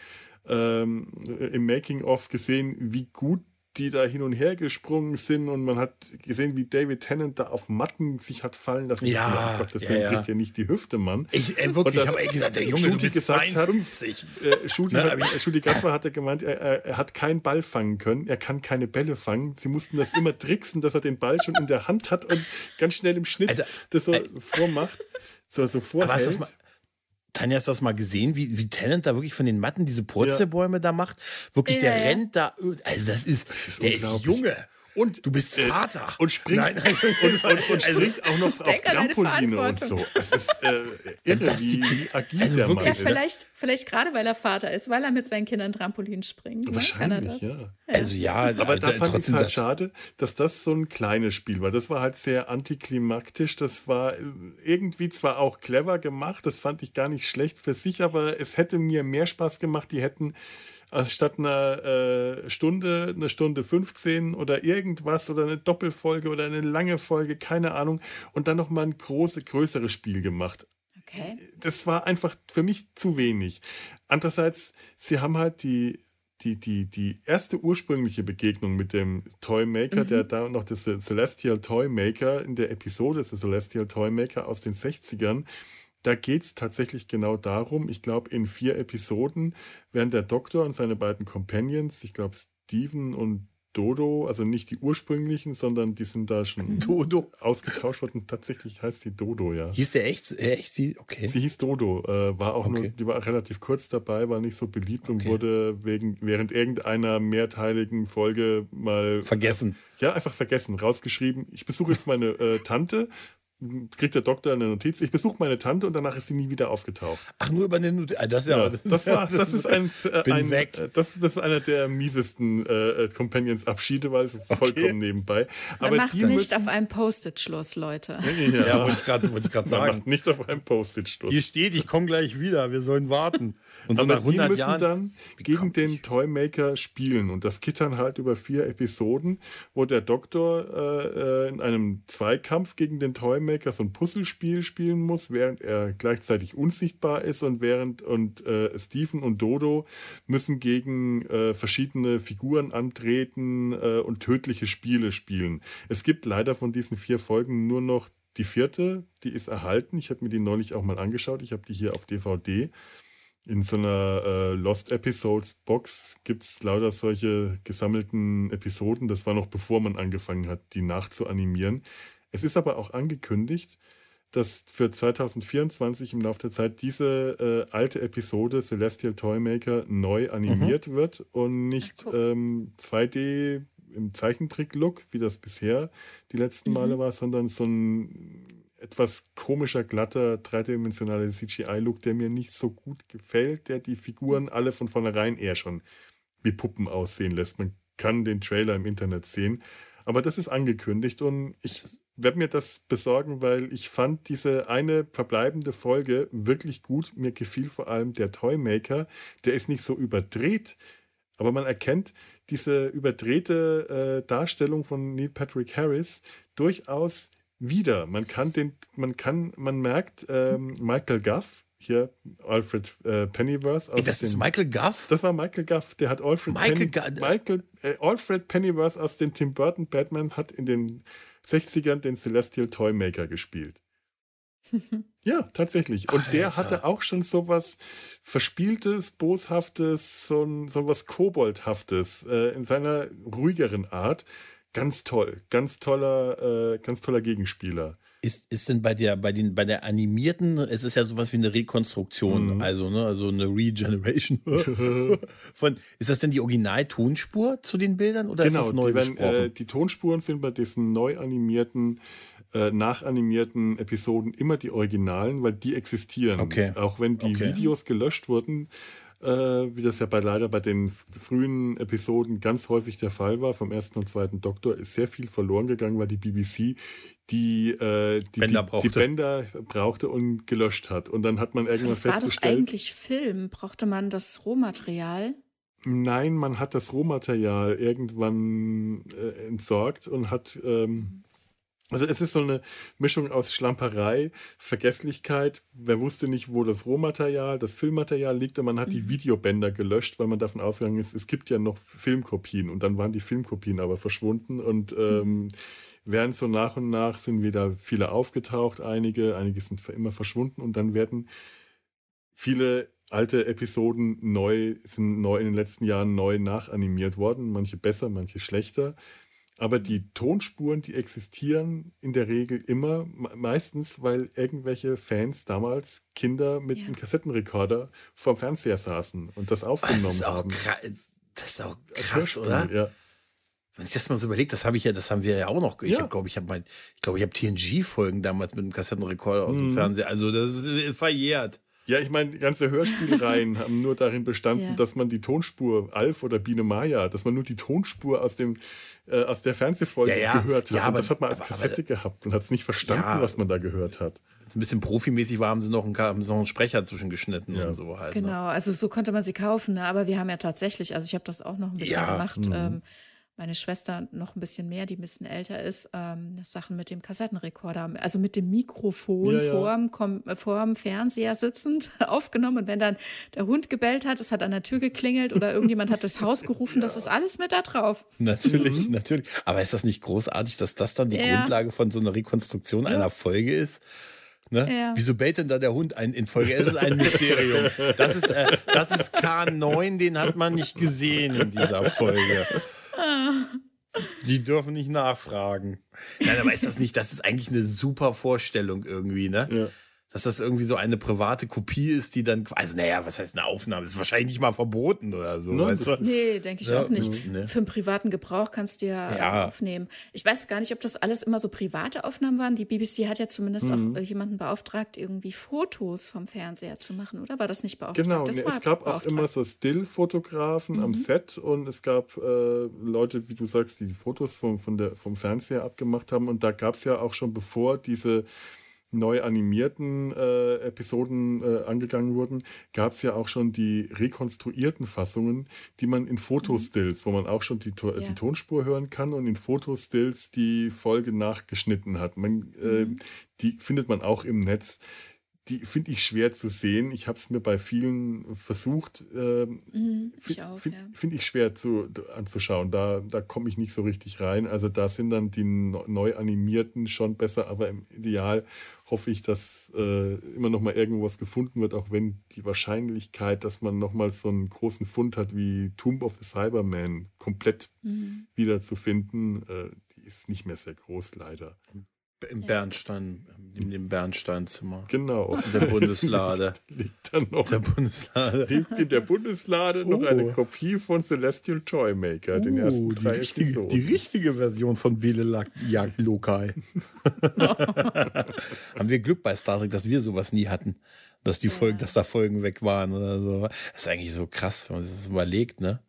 ähm, im Making-of gesehen, wie gut die da hin und her gesprungen sind und man hat gesehen, wie David Tennant da auf Matten sich hat fallen lassen. Ja, oh Gott, das ja, ja. bricht ja nicht die Hüfte, Mann. Ich äh, wirklich, habe gesagt, der Junge, Schuti du bist 52. Hat, äh, Schuti, ne, hat, Schuti Gatwa hatte gemeint, er, er, hat keinen Ball fangen können, er kann keine Bälle fangen. Sie mussten das immer tricksen, dass er den Ball schon in der Hand hat und ganz schnell im Schnitt also, das so äh, vormacht. So, so vorhält. Aber hast du das mal, Tanja, hast du das mal gesehen, wie, wie Tennant da wirklich von den Matten diese Purzelbäume ja. da macht? Wirklich, der ja. rennt da, also das ist, das ist der ist Junge. Und du bist äh, Vater. Äh, und springt, nein, nein. [LAUGHS] Und, und, und, springt auch noch auf Trampoline und so. Das ist äh, [LAUGHS] irre, das wie, wie agil also der Mann ja, vielleicht, vielleicht gerade, weil er Vater ist, weil er mit seinen Kindern Trampolin springt. Ne? Wahrscheinlich, ja. ja. Also ja, aber da fand ich es halt schade, dass das so ein kleines Spiel war. Das war halt sehr antiklimaktisch. Das war irgendwie zwar auch clever gemacht, das fand ich gar nicht schlecht für sich, aber es hätte mir mehr Spaß gemacht, die hätten also statt einer äh, Stunde, eine Stunde 15 oder irgendwas oder eine Doppelfolge oder eine lange Folge, keine Ahnung, und dann nochmal ein großes, größeres Spiel gemacht. Okay. Das war einfach für mich zu wenig. Andererseits, sie haben halt die, die, die, die erste ursprüngliche Begegnung mit dem Toymaker, mhm. der da noch das Celestial Toymaker in der Episode des Celestial Toymaker aus den 60ern, da geht es tatsächlich genau darum, ich glaube, in vier Episoden werden der Doktor und seine beiden Companions, ich glaube, Steven und Dodo, also nicht die ursprünglichen, sondern die sind da schon [LAUGHS] Dodo. ausgetauscht worden. Tatsächlich heißt die Dodo, ja. Hieß der echt, äh, echt sie? Okay. Sie hieß Dodo, äh, war auch Okay. nur, die war relativ kurz dabei, war nicht so beliebt und Okay. wurde wegen, während irgendeiner mehrteiligen Folge mal Vergessen. Ja, einfach vergessen, rausgeschrieben. Ich besuche jetzt meine äh, Tante, kriegt der Doktor eine Notiz. Ich besuche meine Tante und danach ist sie nie wieder aufgetaucht. Ach, nur über den Not ah, Das, ja, Ja, das, [LAUGHS] war, das, ist ein, äh, ein äh, Das, das ist einer der miesesten äh, Companions-Abschiede, weil vollkommen nebenbei. Man Aber macht die nicht müssen, auf einem Post-it Schluss, Leute. ja, Ja, wollte ich gerade man sagen. macht nicht auf einem Post-it-Schluss. Hier steht, ich komme gleich wieder, wir sollen warten. Und so Aber nach die 100 müssen Jahren. dann gegen den? Toymaker spielen. Und das geht dann halt über vier Episoden, wo der Doktor äh, in einem Zweikampf gegen den Toymaker so ein Puzzlespiel spielen muss, während er gleichzeitig unsichtbar ist und während und äh, Stephen und Dodo müssen gegen äh, verschiedene Figuren antreten äh, und tödliche Spiele spielen. Es gibt leider von diesen vier Folgen nur noch die vierte, die ist erhalten. Ich habe mir die neulich auch mal angeschaut. Ich habe die hier auf DVD. In so einer äh, Lost Episodes Box gibt es lauter solche gesammelten Episoden. Das war noch bevor man angefangen hat, die nachzuanimieren. Es ist aber auch angekündigt, dass für 2024 im Laufe der Zeit diese äh, alte Episode Celestial Toymaker neu animiert wird und nicht ähm, 2D im Zeichentrick-Look, wie das bisher die letzten Mhm. Male war, sondern so ein etwas komischer, glatter, dreidimensionaler CGI-Look, der mir nicht so gut gefällt, der die Figuren alle von vornherein eher schon wie Puppen aussehen lässt. Man kann den Trailer im Internet sehen. Aber das ist angekündigt und ich werde mir das besorgen, weil ich fand diese eine verbleibende Folge wirklich gut. Mir gefiel vor allem der Toymaker. Der ist nicht so überdreht, aber man erkennt diese überdrehte äh, Darstellung von Neil Patrick Harris durchaus wieder. Man kann den, man kann, man merkt ähm, Michael Guff, hier Alfred äh, Pennyworth aus das ist den- Michael Guff? das war Michael Guff, der hat Alfred, Michael Penny, Michael, äh, Alfred Pennyworth aus den Tim Burton Batman hat in den 60ern den Celestial Toymaker gespielt. [LAUGHS] Ja, tatsächlich. Und der Alter. hatte auch schon sowas Verspieltes, Boshaftes, so, ein, so was Koboldhaftes äh, in seiner ruhigeren Art. Ganz toll. Ganz toller, äh, ganz toller Gegenspieler. Ist, ist denn bei der, bei den, bei der animierten, es ist ja sowas wie eine Rekonstruktion, Mhm. also, ne, also eine Regeneration [LAUGHS] von, ist das denn die Original-Tonspur zu den Bildern oder ist das neu Genau, die, werden, äh, die Tonspuren sind bei diesen neu animierten, äh, nachanimierten Episoden immer die Originalen, weil die existieren. Okay. Auch wenn die Okay. Videos gelöscht wurden, äh, wie das ja bei, leider bei den frühen Episoden ganz häufig der Fall war, vom ersten und zweiten Doktor, ist sehr viel verloren gegangen, weil die BBC die, äh, die, Bänder die, brauchte. die Bänder brauchte und gelöscht hat. Und dann hat man irgendwann Das war doch festgestellt. eigentlich Film. Brauchte man das Rohmaterial? Nein, man hat das Rohmaterial irgendwann äh, entsorgt und hat. Ähm, also es ist so eine Mischung aus Schlamperei, Vergesslichkeit. Wer wusste nicht, wo das Rohmaterial, das Filmmaterial liegt und man hat die Videobänder gelöscht, weil man davon ausgegangen ist, es gibt ja noch Filmkopien und dann waren die Filmkopien aber verschwunden und ähm, während so nach und nach sind wieder viele aufgetaucht, einige, einige sind für immer verschwunden und dann werden viele alte Episoden neu, sind neu in den letzten Jahren neu nachanimiert worden, manche besser, manche schlechter. Aber die Tonspuren, die existieren in der Regel immer, me- meistens, weil irgendwelche Fans damals Kinder mit Ja. einem Kassettenrekorder vorm Fernseher saßen und das Ah, aufgenommen das ist auch haben. krass, das ist auch krass, oder? Ja. Wenn ich das mal so überlegt, das habe ich ja, das haben wir ja auch noch. Ich Ja. glaube, ich habe mein, ich glaube, ich habe TNG-Folgen damals mit einem Kassettenrekorder aus dem Mhm. Fernseher. Also das ist äh, verjährt. Ja, ich meine, die ganze Hörspielreihen [LAUGHS] haben nur darin bestanden, Ja. dass man die Tonspur Alf oder Biene Maya, dass man nur die Tonspur aus dem äh, aus der Fernsehfolge Ja, ja. gehört hat. Ja, und aber- das hat man als aber- Kassette gehabt und hat es nicht verstanden, Ja. was man da gehört hat. Ein bisschen profimäßig war, haben sie noch einen, haben sie noch einen Sprecher zwischengeschnitten Ja. und so halt. Ne? Genau, also so konnte man sie kaufen, ne? aber wir haben ja tatsächlich, also ich habe das auch noch ein bisschen Ja, gemacht. mhm. Ähm, meine Schwester noch ein bisschen mehr, die ein bisschen älter ist, ähm, Sachen mit dem Kassettenrekorder, also mit dem Mikrofon Ja, ja. Vorm, Kom äh, vorm Fernseher sitzend [LAUGHS] aufgenommen. Und wenn dann der Hund gebellt hat, es hat an der Tür geklingelt oder irgendjemand hat durchs Haus gerufen, das ist alles mit da drauf. Natürlich, natürlich. Aber ist das nicht großartig, dass das dann die Ja. Grundlage von so einer Rekonstruktion einer Folge ist? Ne? Ja. Wieso bellt denn da der Hund ein in Folge? Es ist ein Mysterium. Das ist, äh, das ist K9, den hat man nicht gesehen in dieser Folge. Die dürfen nicht nachfragen. Nein, aber ist das nicht, das ist eigentlich eine super Vorstellung irgendwie, ne? Ja. Dass das irgendwie so eine private Kopie ist, die dann, also naja, was heißt eine Aufnahme? Ist wahrscheinlich nicht mal verboten oder so, Nein, weißt du? Nee, denke ich Ja, auch nicht. ne. Für einen privaten Gebrauch kannst du ja, Ja. aufnehmen. Ich weiß gar nicht, ob das alles immer so private Aufnahmen waren. Die BBC hat ja zumindest Mhm. auch äh, jemanden beauftragt, irgendwie Fotos vom Fernseher zu machen, oder? War das nicht beauftragt? Genau, das nee, war es gab auch immer so Still-Fotografen am Set und es gab äh, Leute, wie du sagst, die die Fotos vom, von der, vom Fernseher abgemacht haben. Und da gab es ja auch schon, bevor diese neu animierten äh, Episoden äh, angegangen wurden, gab es ja auch schon die rekonstruierten Fassungen, die man in Fotostills, wo man auch schon die, To Ja. die Tonspur hören kann und in Fotostills die Folge nachgeschnitten hat. Man, äh, die findet man auch im Netz. Die finde ich schwer zu sehen. Ich habe es mir bei vielen versucht. Ähm, Mhm, Finde auch, find, ja. find ich schwer zu, anzuschauen. Da, da komme ich nicht so richtig rein. Also da sind dann die neu animierten schon besser, aber im Ideal hoffe ich, dass äh, immer noch mal irgendwas gefunden wird, auch wenn die Wahrscheinlichkeit, dass man noch mal so einen großen Fund hat wie Tomb of the Cyberman komplett Mhm. wieder zu finden, äh, die ist nicht mehr sehr groß, leider. Im Bernstein, in dem Bernsteinzimmer. Genau. In der Bundeslade. [LAUGHS] Liegt dann noch der Bundeslade. liegt in der Bundeslade noch Oh. eine Kopie von Celestial Toymaker, den ersten Uh, drei die, richtige, Episoden. die richtige Version von Bele Jagd Lokai. [LAUGHS] Haben wir Glück bei Star Trek, dass wir sowas nie hatten. Dass die Folgen, dass da Folgen weg waren oder so. Das ist eigentlich so krass, wenn man sich das überlegt, ne?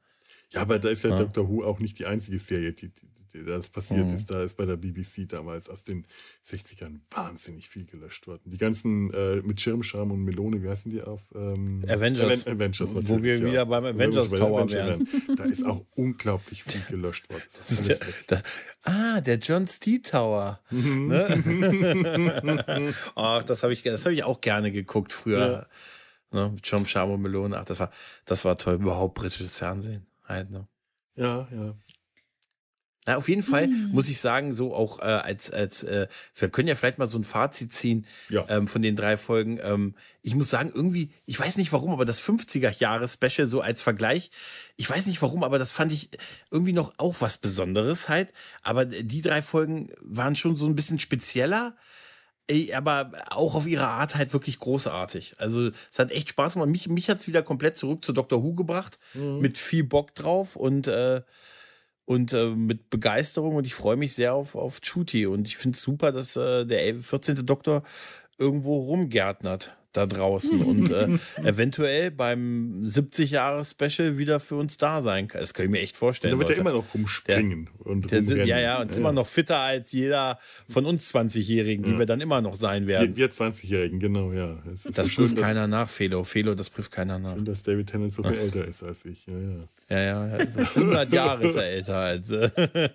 Ja, aber da ist ja Ja. Doctor Who auch nicht die einzige Serie, die, die, die das passiert Mhm. ist. Da ist bei der BBC damals aus den 60ern wahnsinnig viel gelöscht worden. Die ganzen äh, mit Schirmscham und Melone, wie heißen die auf? Ähm, Avengers. Aven Avengers Wo wir ja. wieder beim wir Avengers bei Tower Avenger wären. Da ist auch unglaublich viel [LAUGHS] gelöscht worden. Das Das der, das, ah, der John Stee Tower. Mhm. Ne? [LAUGHS] Ach, das habe ich, das hab ich auch gerne geguckt früher. Ne? Mit John Shamo Melone. Ach, das war, das war toll. Überhaupt britisches Fernsehen. Halt, ne? Ja, ja. Na, auf jeden Fall Hm. muss ich sagen, so auch äh, als, als äh, wir können ja vielleicht mal so ein Fazit ziehen Ja. ähm, von den drei Folgen. Ähm, ich muss sagen, irgendwie, ich weiß nicht warum, aber das 50er-Jahre-Special so als Vergleich, ich weiß nicht warum, aber das fand ich irgendwie noch auch was Besonderes halt. Aber die drei Folgen waren schon so ein bisschen spezieller. Aber auch auf ihre Art halt wirklich großartig. Also es hat echt Spaß gemacht. Mich, mich hat es wieder komplett zurück zu Doctor Who gebracht, Mhm. mit viel Bock drauf und, äh, und äh, mit Begeisterung und ich freue mich sehr auf, auf Chuti und ich finde es super, dass äh, der 11 14. Doktor irgendwo rumgärtnert da draußen und äh, [LAUGHS] eventuell beim 70-Jahres-Special wieder für uns da sein kann. Das kann ich mir echt vorstellen. Da wird er immer noch rumspringen und Der sind, ja, ja, und ist immer noch fitter als jeder von uns 20-Jährigen, die wir dann immer noch sein werden. Wir, wir 20-Jährigen, genau, ja. Das schön, prüft dass- keiner nach, Felo. Felo, das prüft keiner nach. schön, dass David Tennant so viel älter ist als ich. Ja, ja. Ja, ja, ja, also 100 Jahre ist er älter als. Äh. [LAUGHS]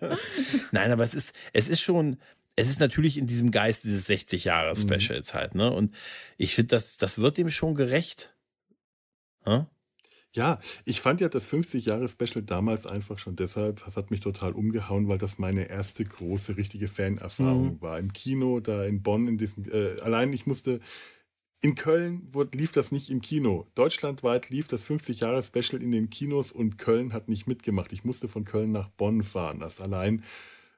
Nein, aber es ist, es ist schon, es ist natürlich in diesem Geist dieses 60 Jahre Specials halt, ne? Und ich finde, das, das wird dem schon gerecht. Hm? Ja, ich fand ja das 50-Jahre-Special damals einfach schon deshalb, das hat mich total umgehauen, weil das meine erste große, richtige Fanerfahrung Mhm. war. Im Kino, da in Bonn, in diesem, äh, allein ich musste, in Köln wurde, lief das nicht im Kino. Deutschlandweit lief das 50-Jahre-Special in den Kinos und Köln hat nicht mitgemacht. Ich musste von Köln nach Bonn fahren. Das allein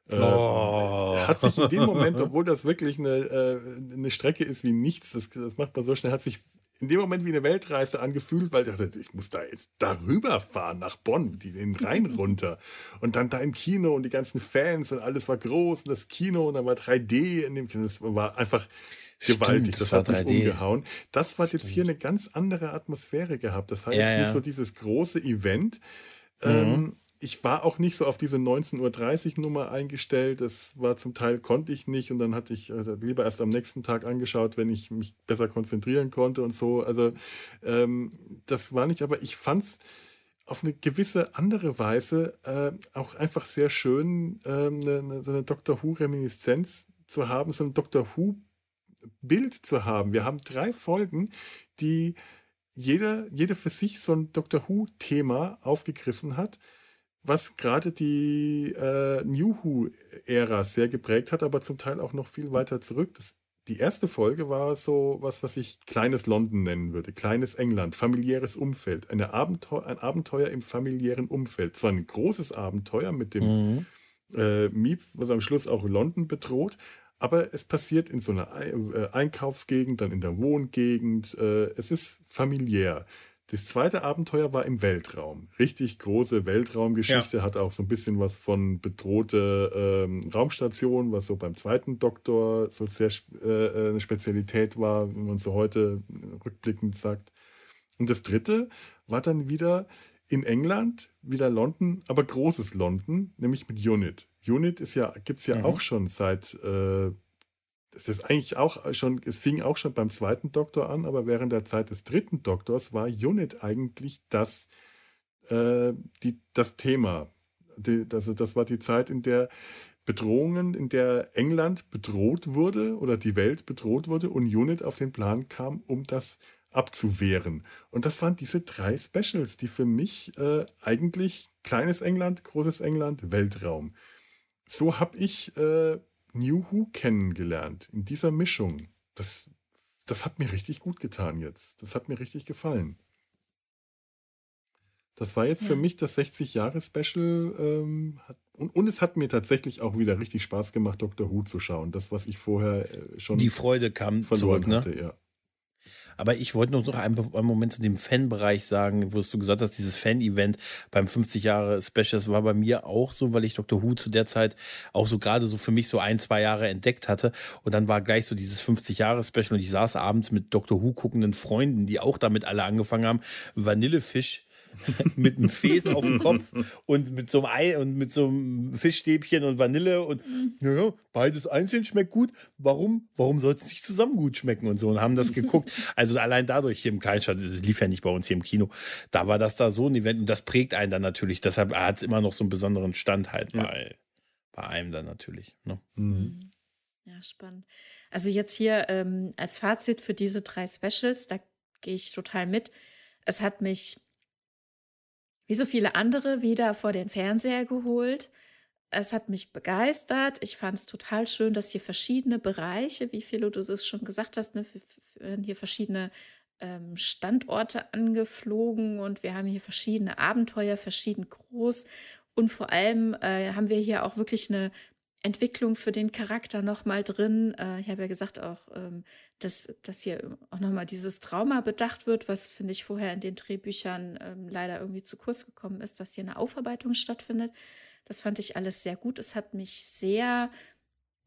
Oh. hat sich in dem Moment, obwohl das wirklich eine, äh, eine Strecke ist wie nichts, das, das macht man so schnell, hat sich in dem Moment wie eine Weltreise angefühlt, weil ich dachte, ich muss da jetzt darüber fahren nach Bonn, den Rhein [LAUGHS] runter. Und dann da im Kino und die ganzen Fans und alles war groß und das Kino und dann war 3D in dem Kino. Das war einfach Stimmt, gewaltig. das Das, war hat mich 3D. umgehauen. Das hat jetzt hier eine ganz andere Atmosphäre gehabt. Das war Ja, jetzt nicht ja. so dieses große Event. Mhm. Ähm, ich war auch nicht so auf diese 19.30 Uhr Nummer eingestellt. Das war zum Teil, konnte ich nicht. Und dann hatte ich äh, lieber erst am nächsten Tag angeschaut, wenn ich mich besser konzentrieren konnte und so. Also ähm, das war nicht, aber ich fand es auf eine gewisse andere Weise äh, auch einfach sehr schön, ähm, eine, so eine Doctor Who-Reminiszenz zu haben, so ein Doctor Who-Bild zu haben. Wir haben drei Folgen, die jeder, jede für sich so ein Doctor Who-Thema aufgegriffen hat, was gerade die äh, New Who-Ära sehr geprägt hat, aber zum Teil auch noch viel weiter zurück. Das, die erste Folge war so was, was ich kleines London nennen würde, kleines England, familiäres Umfeld, eine Abenteuer, ein Abenteuer im familiären Umfeld. Zwar ein großes Abenteuer mit dem mhm. äh, Miep, was am Schluss auch London bedroht, aber es passiert in so einer äh, Einkaufsgegend, dann in der Wohngegend. Äh, es ist familiär. Das zweite Abenteuer war im Weltraum. Richtig große Weltraumgeschichte, ja. hat auch so ein bisschen was von bedrohte ähm, Raumstation, was so beim zweiten Doktor so sehr äh, eine Spezialität war, wie man so heute rückblickend sagt. Und das dritte war dann wieder in England, wieder London, aber großes London, nämlich mit Unit. Unit ist ja, gibt es ja mhm. auch schon seit äh, das ist eigentlich auch schon, es fing auch schon beim zweiten Doktor an, aber während der Zeit des dritten Doktors war Unit eigentlich das, äh, die, das Thema. Die, also das war die Zeit, in der Bedrohungen, in der England bedroht wurde oder die Welt bedroht wurde und Unit auf den Plan kam, um das abzuwehren. Und das waren diese drei Specials, die für mich äh, eigentlich kleines England, großes England, Weltraum. So habe ich äh, New Who kennengelernt, in dieser Mischung. Das, das hat mir richtig gut getan jetzt. Das hat mir richtig gefallen. Das war jetzt ja. für mich das 60-Jahre-Special. Ähm, und, und es hat mir tatsächlich auch wieder richtig Spaß gemacht, Dr. Who zu schauen. Das, was ich vorher äh, schon. Die Freude kam zurück, ne? Hatte, ja. Aber ich wollte noch einen, einen Moment zu dem Fan-Bereich sagen, wo du gesagt hast, dieses Fan-Event beim 50 Jahre Special, das war bei mir auch so, weil ich Dr. Who zu der Zeit auch so gerade so für mich so ein, zwei Jahre entdeckt hatte. Und dann war gleich so dieses 50 Jahre Special und ich saß abends mit Dr. Who guckenden Freunden, die auch damit alle angefangen haben. Vanillefisch [LAUGHS] mit einem Fes auf dem Kopf und mit so einem Ei und mit so einem Fischstäbchen und Vanille und ja, beides einzeln schmeckt gut. Warum? Warum sollte es nicht zusammen gut schmecken und so und haben das geguckt. [LAUGHS] Also allein dadurch hier im Kleinstadt, es lief ja nicht bei uns hier im Kino, da war das da so ein Event und das prägt einen dann natürlich. Deshalb hat es immer noch so einen besonderen Stand halt ja. bei, bei einem dann natürlich. Ne? Mhm. Ja, spannend. Also jetzt hier ähm, als Fazit für diese drei Specials, da gehe ich total mit. Es hat mich wie so viele andere wieder vor den Fernseher geholt. Es hat mich begeistert. Ich fand es total schön, dass hier verschiedene Bereiche, wie Philo du es schon gesagt hast, ne, hier verschiedene ähm, Standorte angeflogen und wir haben hier verschiedene Abenteuer, verschieden groß. Und vor allem äh, haben wir hier auch wirklich eine Entwicklung für den Charakter nochmal drin. Äh, ich habe ja gesagt auch, ähm, dass, dass hier auch nochmal dieses Trauma bedacht wird, was, finde ich, vorher in den Drehbüchern ähm, leider irgendwie zu kurz gekommen ist, dass hier eine Aufarbeitung stattfindet. Das fand ich alles sehr gut. Es hat mich sehr,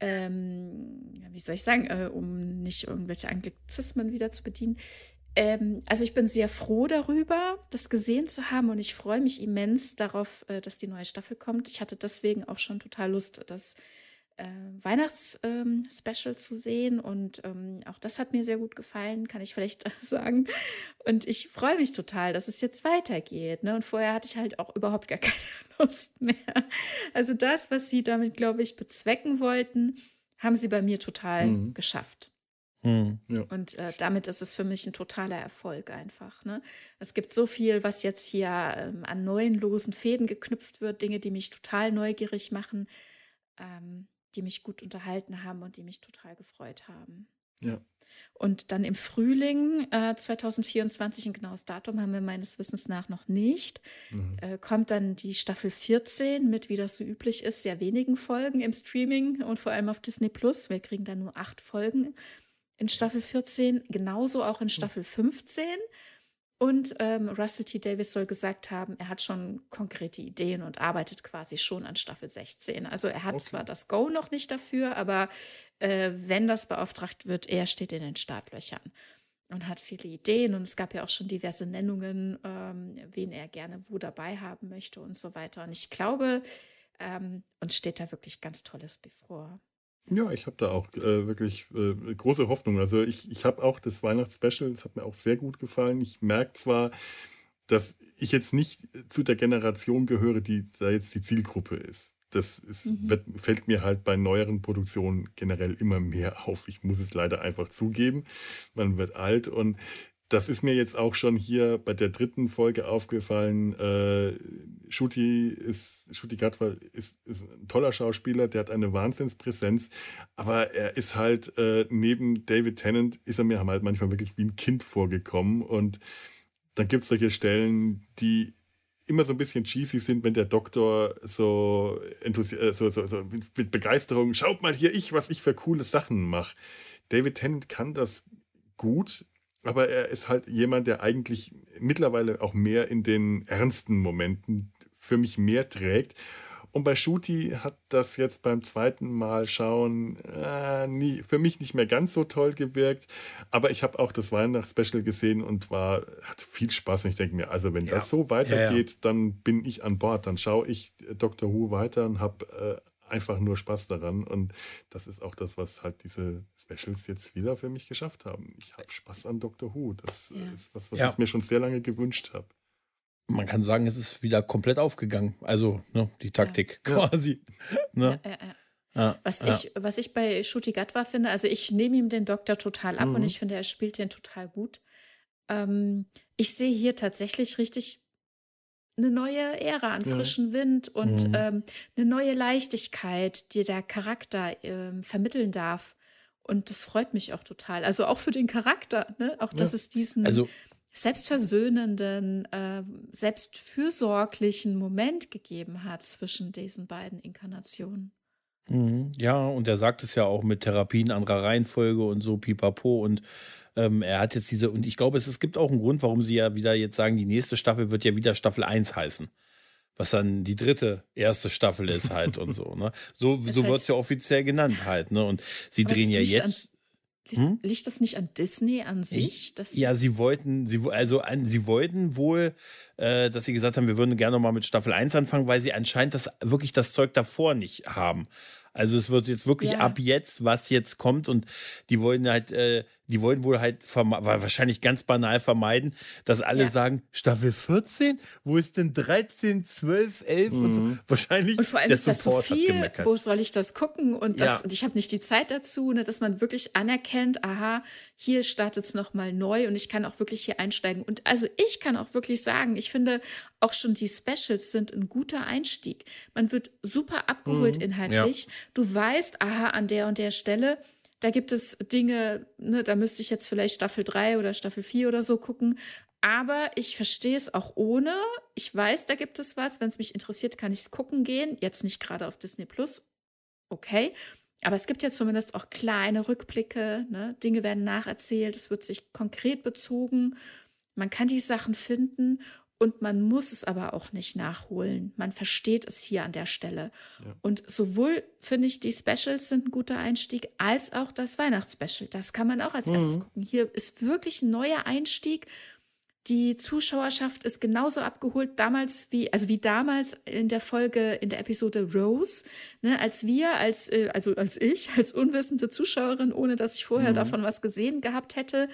ähm, wie soll ich sagen, äh, um nicht irgendwelche Anglizismen wieder zu bedienen, ähm, also ich bin sehr froh darüber, das gesehen zu haben und ich freue mich immens darauf, äh, dass die neue Staffel kommt. Ich hatte deswegen auch schon total Lust, das äh, Weihnachts-Special ähm, zu sehen und ähm, auch das hat mir sehr gut gefallen, kann ich vielleicht [LAUGHS] sagen. Und ich freue mich total, dass es jetzt weitergeht. Ne? Und vorher hatte ich halt auch überhaupt gar [LAUGHS] keine Lust mehr. Also das, was sie damit, glaube ich, bezwecken wollten, haben sie bei mir total mhm. geschafft. Mhm, ja. Und äh, damit ist es für mich ein totaler Erfolg einfach. Ne? Es gibt so viel, was jetzt hier ähm, an neuen losen Fäden geknüpft wird, Dinge, die mich total neugierig machen, ähm, die mich gut unterhalten haben und die mich total gefreut haben. Ja. Und dann im Frühling äh, 2024, ein genaues Datum haben wir meines Wissens nach noch nicht, mhm. äh, kommt dann die Staffel 14 mit, wie das so üblich ist, sehr wenigen Folgen im Streaming und vor allem auf Disney Plus. Wir kriegen dann nur acht Folgen in Staffel 14, genauso auch in hm. Staffel 15. Und ähm, Russell T. Davis soll gesagt haben, er hat schon konkrete Ideen und arbeitet quasi schon an Staffel 16. Also er hat okay. zwar das Go noch nicht dafür, aber äh, wenn das beauftragt wird, er steht in den Startlöchern und hat viele Ideen. Und es gab ja auch schon diverse Nennungen, ähm, wen er gerne wo dabei haben möchte und so weiter. Und ich glaube, ähm, uns steht da wirklich ganz Tolles bevor. Ja, ich habe da auch äh, wirklich äh, große Hoffnung. Also ich, ich habe auch das Weihnachtsspecial, das hat mir auch sehr gut gefallen. Ich merke zwar, dass ich jetzt nicht zu der Generation gehöre, die da jetzt die Zielgruppe ist. Das ist, mhm. wird, fällt mir halt bei neueren Produktionen generell immer mehr auf. Ich muss es leider einfach zugeben. Man wird alt und das ist mir jetzt auch schon hier bei der dritten Folge aufgefallen. Äh, Shuti ist, ist, ist ein toller Schauspieler, der hat eine Wahnsinnspräsenz, aber er ist halt äh, neben David Tennant ist er mir halt manchmal wirklich wie ein Kind vorgekommen und dann gibt es solche Stellen, die immer so ein bisschen cheesy sind, wenn der Doktor so, äh, so, so, so mit Begeisterung, schaut mal hier ich, was ich für coole Sachen mache. David Tennant kann das gut, aber er ist halt jemand, der eigentlich mittlerweile auch mehr in den ernsten Momenten für mich mehr trägt. Und bei Shuti hat das jetzt beim zweiten Mal schauen äh, nie, für mich nicht mehr ganz so toll gewirkt. Aber ich habe auch das Weihnachtsspecial gesehen und war, hat viel Spaß. Und ich denke mir, also wenn ja. das so weitergeht, ja, ja. dann bin ich an Bord. Dann schaue ich Doctor Who weiter und habe äh, einfach nur Spaß daran. Und das ist auch das, was halt diese Specials jetzt wieder für mich geschafft haben. Ich habe Spaß an Doctor Who. Das ist was, was ich mir schon sehr lange gewünscht habe man kann sagen, es ist wieder komplett aufgegangen. Also ne, die Taktik ja. quasi. [LAUGHS] Ne? Ja, ja, was, Ich, was ich bei Shuti Gatwa finde, also ich nehme ihm den Doktor total ab mhm. und ich finde, er spielt den total gut. Ähm, ich sehe hier tatsächlich richtig eine neue Ära an frischen Wind und mhm. ähm, eine neue Leichtigkeit, die der Charakter ähm, vermitteln darf. Und das freut mich auch total. Also auch für den Charakter, ne? Auch dass es diesen, also, selbstversöhnenden, äh, selbstfürsorglichen Moment gegeben hat zwischen diesen beiden Inkarnationen. Mhm, ja, und er sagt es ja auch mit Therapien anderer Reihenfolge und so, pipapo. Und ähm, er hat jetzt diese, und ich glaube, es, es gibt auch einen Grund, warum sie ja wieder jetzt sagen, die nächste Staffel wird ja wieder Staffel 1 heißen. Was dann die dritte, erste Staffel ist halt und so. Ne? So, [LAUGHS] so halt wird es ja offiziell genannt halt. Ne? Und sie drehen ja jetzt. Hm? Liegt das nicht an Disney an sich? ja, sie wollten, sie, also an, sie wollten wohl, äh, dass sie gesagt haben, wir würden gerne noch mal mit Staffel 1 anfangen, weil sie anscheinend das wirklich das Zeug davor nicht haben. Also es wird jetzt wirklich ja. ab jetzt, was jetzt kommt und die wollen halt äh, die wollen wohl halt wahrscheinlich ganz banal vermeiden, dass alle ja. sagen, Staffel 14? Wo ist denn 13, 12, 11 mhm. und so? Mhm. Wahrscheinlich und vor allem der ist das so viel, wo soll ich das gucken? Und, das, ja. und ich habe nicht die Zeit dazu, ne, dass man wirklich anerkennt, aha, hier startet es nochmal neu und ich kann auch wirklich hier einsteigen. Und also ich kann auch wirklich sagen, ich finde auch schon die Specials sind ein guter Einstieg. Man wird super abgeholt mhm. inhaltlich. Ja. Du weißt, aha, an der und der Stelle da gibt es Dinge, ne, da müsste ich jetzt vielleicht Staffel 3 oder Staffel 4 oder so gucken. Aber ich verstehe es auch ohne. Ich weiß, da gibt es was. Wenn es mich interessiert, kann ich es gucken gehen. Jetzt nicht gerade auf Disney Plus. Okay. Aber es gibt ja zumindest auch kleine Rückblicke. Ne? Dinge werden nacherzählt. Es wird sich konkret bezogen. Man kann die Sachen finden und man muss es aber auch nicht nachholen. Man versteht es hier an der Stelle. Ja. Und sowohl finde ich, die Specials sind ein guter Einstieg, als auch das Weihnachtsspecial. Das kann man auch als mhm. erstes gucken. Hier ist wirklich ein neuer Einstieg. Die Zuschauerschaft ist genauso abgeholt damals wie, also wie damals in der Folge, in der Episode Rose, ne, als wir, als, äh, also als ich, als unwissende Zuschauerin, ohne dass ich vorher mhm. davon was gesehen gehabt hätte,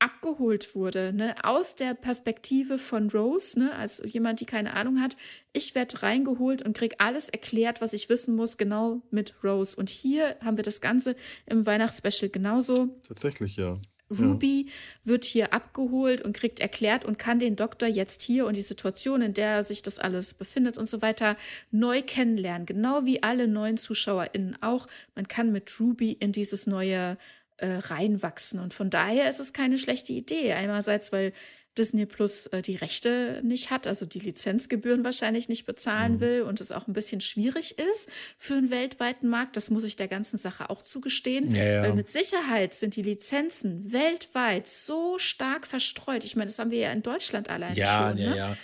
abgeholt wurde, ne, aus der Perspektive von Rose, ne, als jemand, die keine Ahnung hat. Ich werde reingeholt und krieg alles erklärt, was ich wissen muss, genau mit Rose. Und hier haben wir das Ganze im Weihnachtsspecial genauso. Tatsächlich, ja. Ruby ja. wird hier abgeholt und kriegt erklärt und kann den Doktor jetzt hier und die Situation, in der sich das alles befindet und so weiter, neu kennenlernen. Genau wie alle neuen ZuschauerInnen auch. Man kann mit Ruby in dieses neue äh, reinwachsen. Und von daher ist es keine schlechte Idee. Einerseits, weil Disney Plus äh, die Rechte nicht hat, also die Lizenzgebühren wahrscheinlich nicht bezahlen mhm. will und es auch ein bisschen schwierig ist für einen weltweiten Markt. Das muss ich der ganzen Sache auch zugestehen. Ja, ja. Weil mit Sicherheit sind die Lizenzen weltweit so stark verstreut. Ich meine, das haben wir ja in Deutschland allein ja, schon. Ja, ne? ja.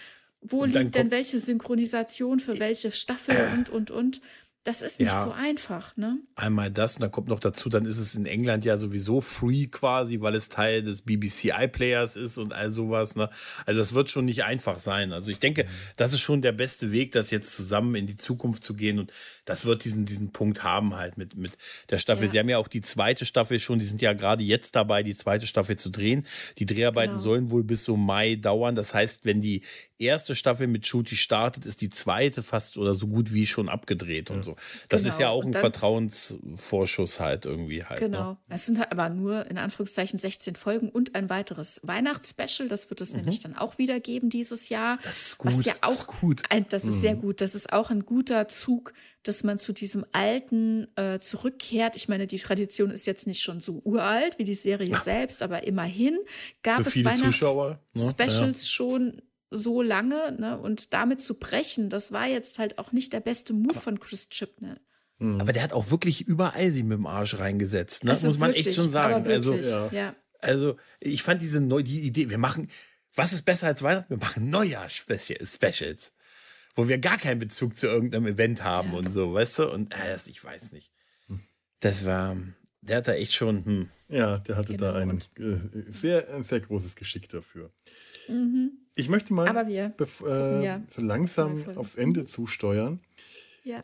Wo liegt denn welche Synchronisation für welche Staffel äh. und, und, und? Das ist nicht ja, so einfach, ne? Einmal das und dann kommt noch dazu, dann ist es in England ja sowieso free quasi, weil es Teil des BBC iPlayers ist und all sowas, ne? Also das wird schon nicht einfach sein. Also ich denke, das ist schon der beste Weg, das jetzt zusammen in die Zukunft zu gehen und das wird diesen, diesen Punkt haben halt mit, mit der Staffel. Ja. Sie haben ja auch die zweite Staffel schon, die sind ja gerade jetzt dabei, die zweite Staffel zu drehen. Die Dreharbeiten genau. sollen wohl bis so Mai dauern. Das heißt, wenn die erste Staffel mit Shooty startet, ist die zweite fast oder so gut wie schon abgedreht ja. und so. Das Genau. ist ja auch Und ein dann- Vertrauensvorschuss halt irgendwie halt. Genau. Ne? Es sind halt aber nur in Anführungszeichen 16 Folgen und ein weiteres Weihnachtsspecial. Das wird es nämlich dann auch wieder geben dieses Jahr. Mhm. Das ist Was gut, ja auch das ist gut. Mhm. Ein, das ist sehr gut. Das ist auch ein guter Zug, dass man zu diesem Alten äh, zurückkehrt. Ich meine, die Tradition ist jetzt nicht schon so uralt wie die Serie selbst, aber immerhin gab Für es Zuschauer, ne? Weihnachts-Specials schon so lange. Ne? Und damit zu brechen, das war jetzt halt auch nicht der beste Move von Chris Chibnall. Aber der hat auch wirklich überall sie mit dem Arsch reingesetzt. Ne? Also Muss man echt wirklich, schon sagen. Aber Also, wirklich, ja. ja. also ich fand diese neu, die Idee, wir machen, was ist besser als Weihnachten? Wir machen Neujahrs-Specials, wo wir gar keinen Bezug zu irgendeinem Event haben Ja. und so, weißt du? Und äh, das, ich weiß nicht. Das war, der hat da echt schon, hm. Ja, der hatte Genau, da ein, äh, sehr, ein sehr großes Geschick dafür. Mhm. Ich möchte mal äh, ja so langsam Folgen. aufs Ende zusteuern. Ja.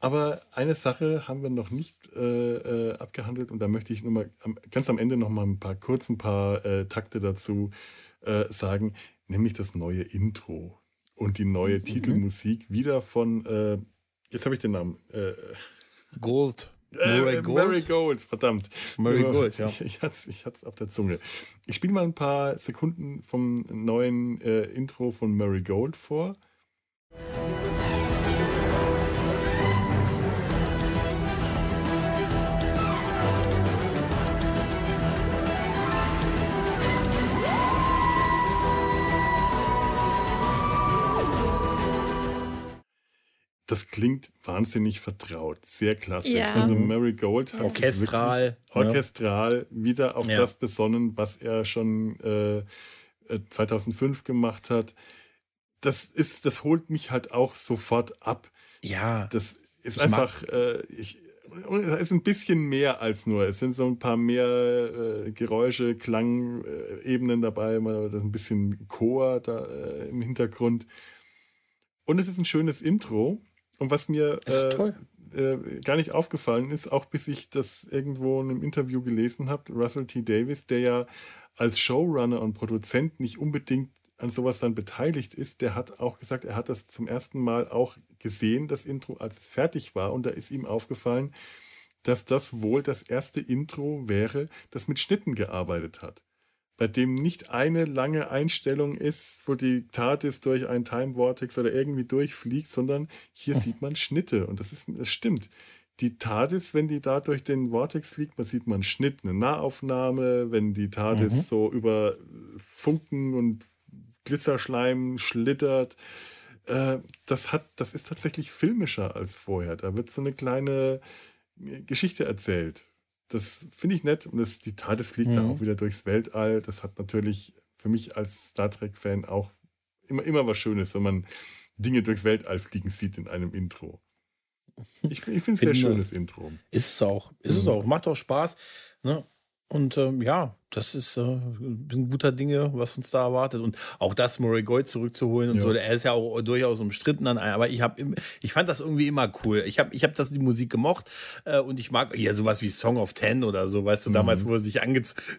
Aber eine Sache haben wir noch nicht äh, äh, abgehandelt und da möchte ich nur mal am, ganz am Ende noch mal ein paar kurz ein paar äh, Takte dazu äh, sagen, nämlich das neue Intro und die neue Mhm. Titelmusik wieder von äh, jetzt habe ich den Namen äh, Gold. äh, Murray Gold. Murray Gold, verdammt. Murray Gold, ja. Ich, ich, hatte es ich hat's auf der Zunge. Ich spiele mal ein paar Sekunden vom neuen äh, Intro von Murray Gold vor. Das klingt wahnsinnig vertraut, sehr klassisch. Ja. Also Mary Gold hat sich Orchestral, wirklich ne? orchestral wieder auf Ja. das besonnen, was er schon äh, äh, 2005 gemacht hat. Das ist, das holt mich halt auch sofort ab. Ja, Das ist einfach, äh, ich, es ist ein bisschen mehr als nur. Es sind so ein paar mehr äh, Geräusche, Klangebenen dabei, mal ein bisschen Chor da äh, im Hintergrund. Und es ist ein schönes Intro. Und was mir äh, äh, gar nicht aufgefallen ist, auch bis ich das irgendwo in einem Interview gelesen habe, Russell T. Davis, der ja als Showrunner und Produzent nicht unbedingt an sowas dann beteiligt ist, der hat auch gesagt, er hat das zum ersten Mal auch gesehen, das Intro, als es fertig war. Und da ist ihm aufgefallen, dass das wohl das erste Intro wäre, das mit Schnitten gearbeitet hat. Bei dem nicht eine lange Einstellung ist, wo die TARDIS durch ein Time Vortex oder irgendwie durchfliegt, sondern hier sieht man Schnitte. Und das ist, das stimmt. Die TARDIS, wenn die da durch den Vortex fliegt, man sieht man einen Schnitt, eine Nahaufnahme, wenn die TARDIS Mhm. so über Funken und Glitzerschleim schlittert. Äh, das hat, das ist tatsächlich filmischer als vorher. Da wird so eine kleine Geschichte erzählt. Das finde ich nett und das, die TARDIS fliegt Mhm. auch wieder durchs Weltall. Das hat natürlich für mich als Star Trek-Fan auch immer, immer was Schönes, wenn man Dinge durchs Weltall fliegen sieht in einem Intro. Ich, ich finde es sehr schönes Intro. Ist es auch. Ist es Mhm. auch. Macht auch Spaß. Ne? Und ähm, ja, das ist äh, ein guter Dinge, was uns da erwartet. Und auch das Murray Gold zurückzuholen und Ja. so. Er ist ja auch durchaus umstritten an, aber ich habe ich fand das irgendwie immer cool. Ich habe ich hab das die Musik gemocht äh, und ich mag ja sowas wie Song of Ten oder so, weißt du, Mhm. damals, wo er sich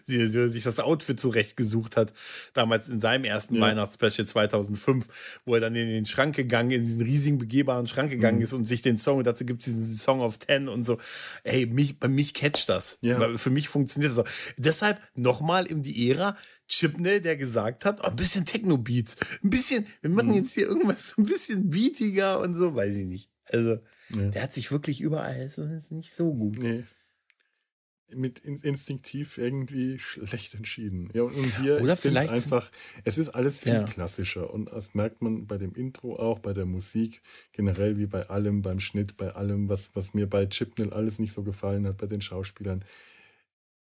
sie- sich das Outfit zurechtgesucht hat, damals in seinem ersten Ja. Weihnachtsspecial 2005, wo er dann in den Schrank gegangen, in diesen riesigen begehbaren Schrank gegangen Mhm. ist und sich den Song, und dazu gibt es diesen Song of Ten und so. Ey, mich, bei mich catcht das. Ja. Für mich funktioniert das auch. Deshalb nochmal in die Ära Chipnell, der gesagt hat, oh, ein bisschen Techno-Beats, ein bisschen, wir machen Mhm. jetzt hier irgendwas so [LAUGHS] ein bisschen beatiger und so, weiß ich nicht. Also, Ja. der hat sich wirklich überall, das ist nicht so gut. Nee. Mit in, instinktiv irgendwie schlecht entschieden. Ja, und, und hier Oder vielleicht- einfach, es ist alles viel Ja. klassischer. Und das merkt man bei dem Intro auch, bei der Musik, generell wie bei allem, beim Schnitt, bei allem, was, was mir bei Chipnell alles nicht so gefallen hat, bei den Schauspielern.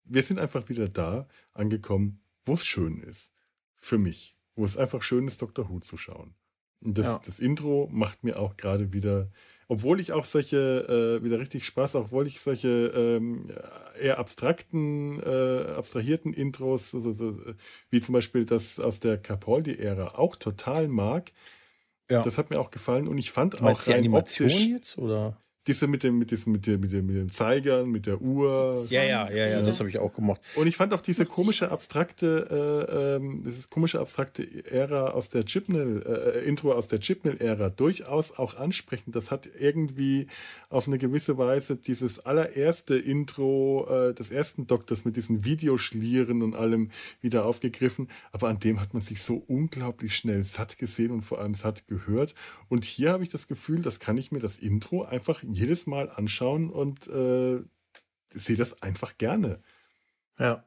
Wir sind einfach wieder da angekommen, wo es schön ist. Für mich. Wo es einfach schön ist, Dr. Who zu schauen. Und das, Ja. das Intro macht mir auch gerade wieder, obwohl ich auch solche, äh, wieder richtig Spaß, obwohl ich solche ähm, eher abstrakten, äh, abstrahierten Intros, so, so, wie zum Beispiel das aus der Capaldi-Ära, auch total mag. Ja. Das hat mir auch gefallen und ich fand auch die rein Animation optisch, jetzt, oder? Diese mit dem, mit diesem, mit dem, mit dem, mit dem Zeigern, mit der Uhr. Ja, ja, ja, ja, das habe ich auch gemacht. Und ich fand auch diese komische abstrakte, äh, ähm, dieses komische abstrakte Ära aus der Chipmill, äh, Intro aus der Chipmill-Ära durchaus auch ansprechend. Das hat irgendwie auf eine gewisse Weise dieses allererste Intro äh, des ersten Doktors mit diesen Videoschlieren und allem wieder aufgegriffen. Aber an dem hat man sich so unglaublich schnell satt gesehen und vor allem satt gehört. Und hier habe ich das Gefühl, das kann ich mir das Intro einfach jedes Mal anschauen und äh, sehe das einfach gerne. Ja.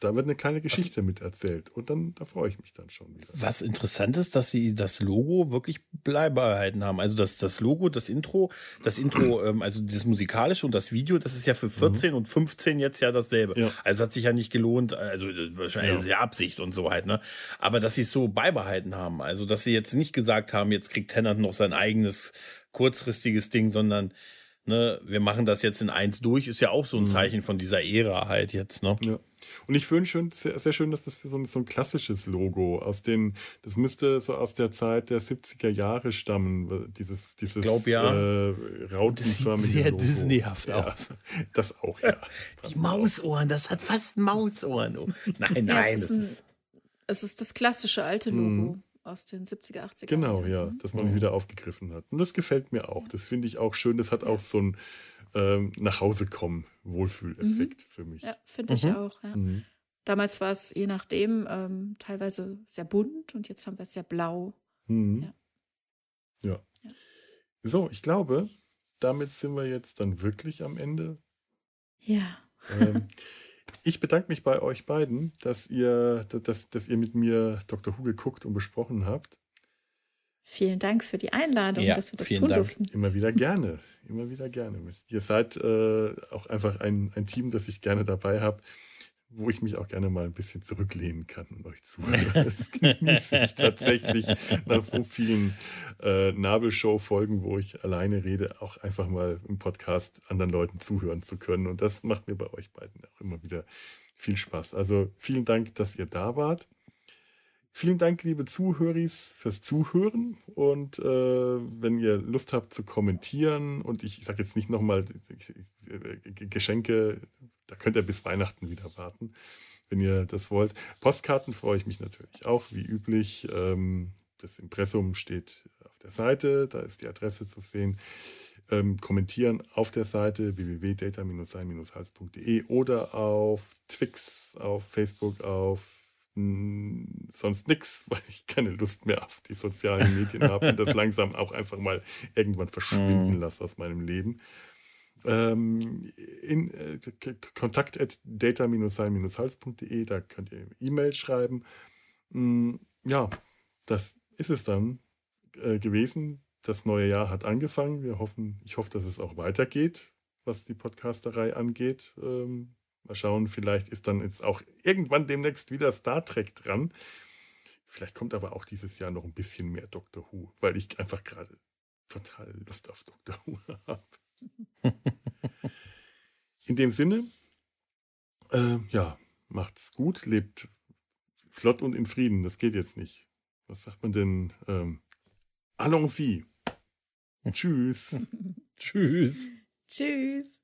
Da wird eine kleine Geschichte mit erzählt und dann da freue ich mich dann schon wieder. Was interessant ist, dass sie das Logo wirklich beibehalten haben. Also das, das Logo, das Intro, das Intro, [CLEARS THROAT] ähm, also das musikalische und das Video, das ist ja für 14 mhm. und 15 jetzt ja dasselbe. Ja. Also hat sich ja nicht gelohnt, also wahrscheinlich ja. ist ja Absicht und so halt, ne? Aber dass sie es so beibehalten haben, also dass sie jetzt nicht gesagt haben, jetzt kriegt Tennant noch sein eigenes kurzfristiges Ding, sondern ne, wir machen das jetzt in eins durch, ist ja auch so ein mhm. Zeichen von dieser Ära halt jetzt, ne? Ja. Und ich finde schön, sehr, sehr schön, dass das so ein, so ein klassisches Logo aus den, das müsste so aus der Zeit der 70er Jahre stammen, dieses, dieses Glaub, ja. äh, rautenförmige das sieht sehr Logo. Disneyhaft ja, aus. [LAUGHS] Das auch, ja. [LAUGHS] Die Mausohren, das hat fast Mausohren. Oh. Nein, nein, ja, es, ist ein, es ist das klassische alte Logo. Aus den 70er, 80er Genau, Jahren. ja, dass man mhm. wieder aufgegriffen hat. Und das gefällt mir auch. Das finde ich auch schön. Das hat auch so ein ähm, nach Hause kommen Wohlfühleffekt mhm. für mich. Ja, finde ich mhm. auch. Ja. Mhm. Damals war es je nachdem ähm, teilweise sehr bunt und jetzt haben wir es sehr blau. Mhm. Ja. ja. ja. So, ich glaube, damit sind wir jetzt dann wirklich am Ende. Ja. Ähm, [LAUGHS] Ich bedanke mich bei euch beiden, dass ihr, dass, dass ihr mit mir Dr. Who geguckt und besprochen habt. Vielen Dank für die Einladung, ja, dass wir das tun Dank. durften. Immer wieder gerne, immer wieder gerne. Ihr seid äh, auch einfach ein, ein Team, das ich gerne dabei habe wo ich mich auch gerne mal ein bisschen zurücklehnen kann und euch zuhören. Das [LAUGHS] genieße ich tatsächlich nach so vielen äh, Nabelshow-Folgen, wo ich alleine rede, auch einfach mal im Podcast anderen Leuten zuhören zu können. Und das macht mir bei euch beiden auch immer wieder viel Spaß. Also vielen Dank, dass ihr da wart. Vielen Dank, liebe Zuhörer, fürs Zuhören. Und äh, wenn ihr Lust habt zu kommentieren, und ich sage jetzt nicht nochmal Geschenke, da könnt ihr bis Weihnachten wieder warten, wenn ihr das wollt. Postkarten freue ich mich natürlich auch, wie üblich. Ähm, das Impressum steht auf der Seite, da ist die Adresse zu sehen. Ähm, kommentieren auf der Seite www.data-sein-hals.de oder auf Twix, auf Facebook, auf sonst nichts, [LAUGHS] weil ich keine Lust mehr auf die sozialen Medien habe und das [LAUGHS] langsam auch einfach mal irgendwann verschwinden mhm. lasse aus meinem Leben. Ähm, in äh, kontakt at data-sein-hals.de, da könnt ihr E-Mail schreiben. Mm, ja, das ist es dann äh, gewesen. Das neue Jahr hat angefangen. Wir hoffen, ich hoffe, dass es auch weitergeht, was die Podcasterei angeht. Ähm, Mal schauen, vielleicht ist dann jetzt auch irgendwann demnächst wieder Star Trek dran. Vielleicht kommt aber auch dieses Jahr noch ein bisschen mehr Doctor Who, weil ich einfach gerade total Lust auf Doctor Who [LAUGHS] habe. In dem Sinne, äh, ja, macht's gut, lebt flott und in Frieden. Das geht jetzt nicht. Was sagt man denn? Ähm, Allons-y. [LAUGHS] Tschüss. Tschüss. Tschüss.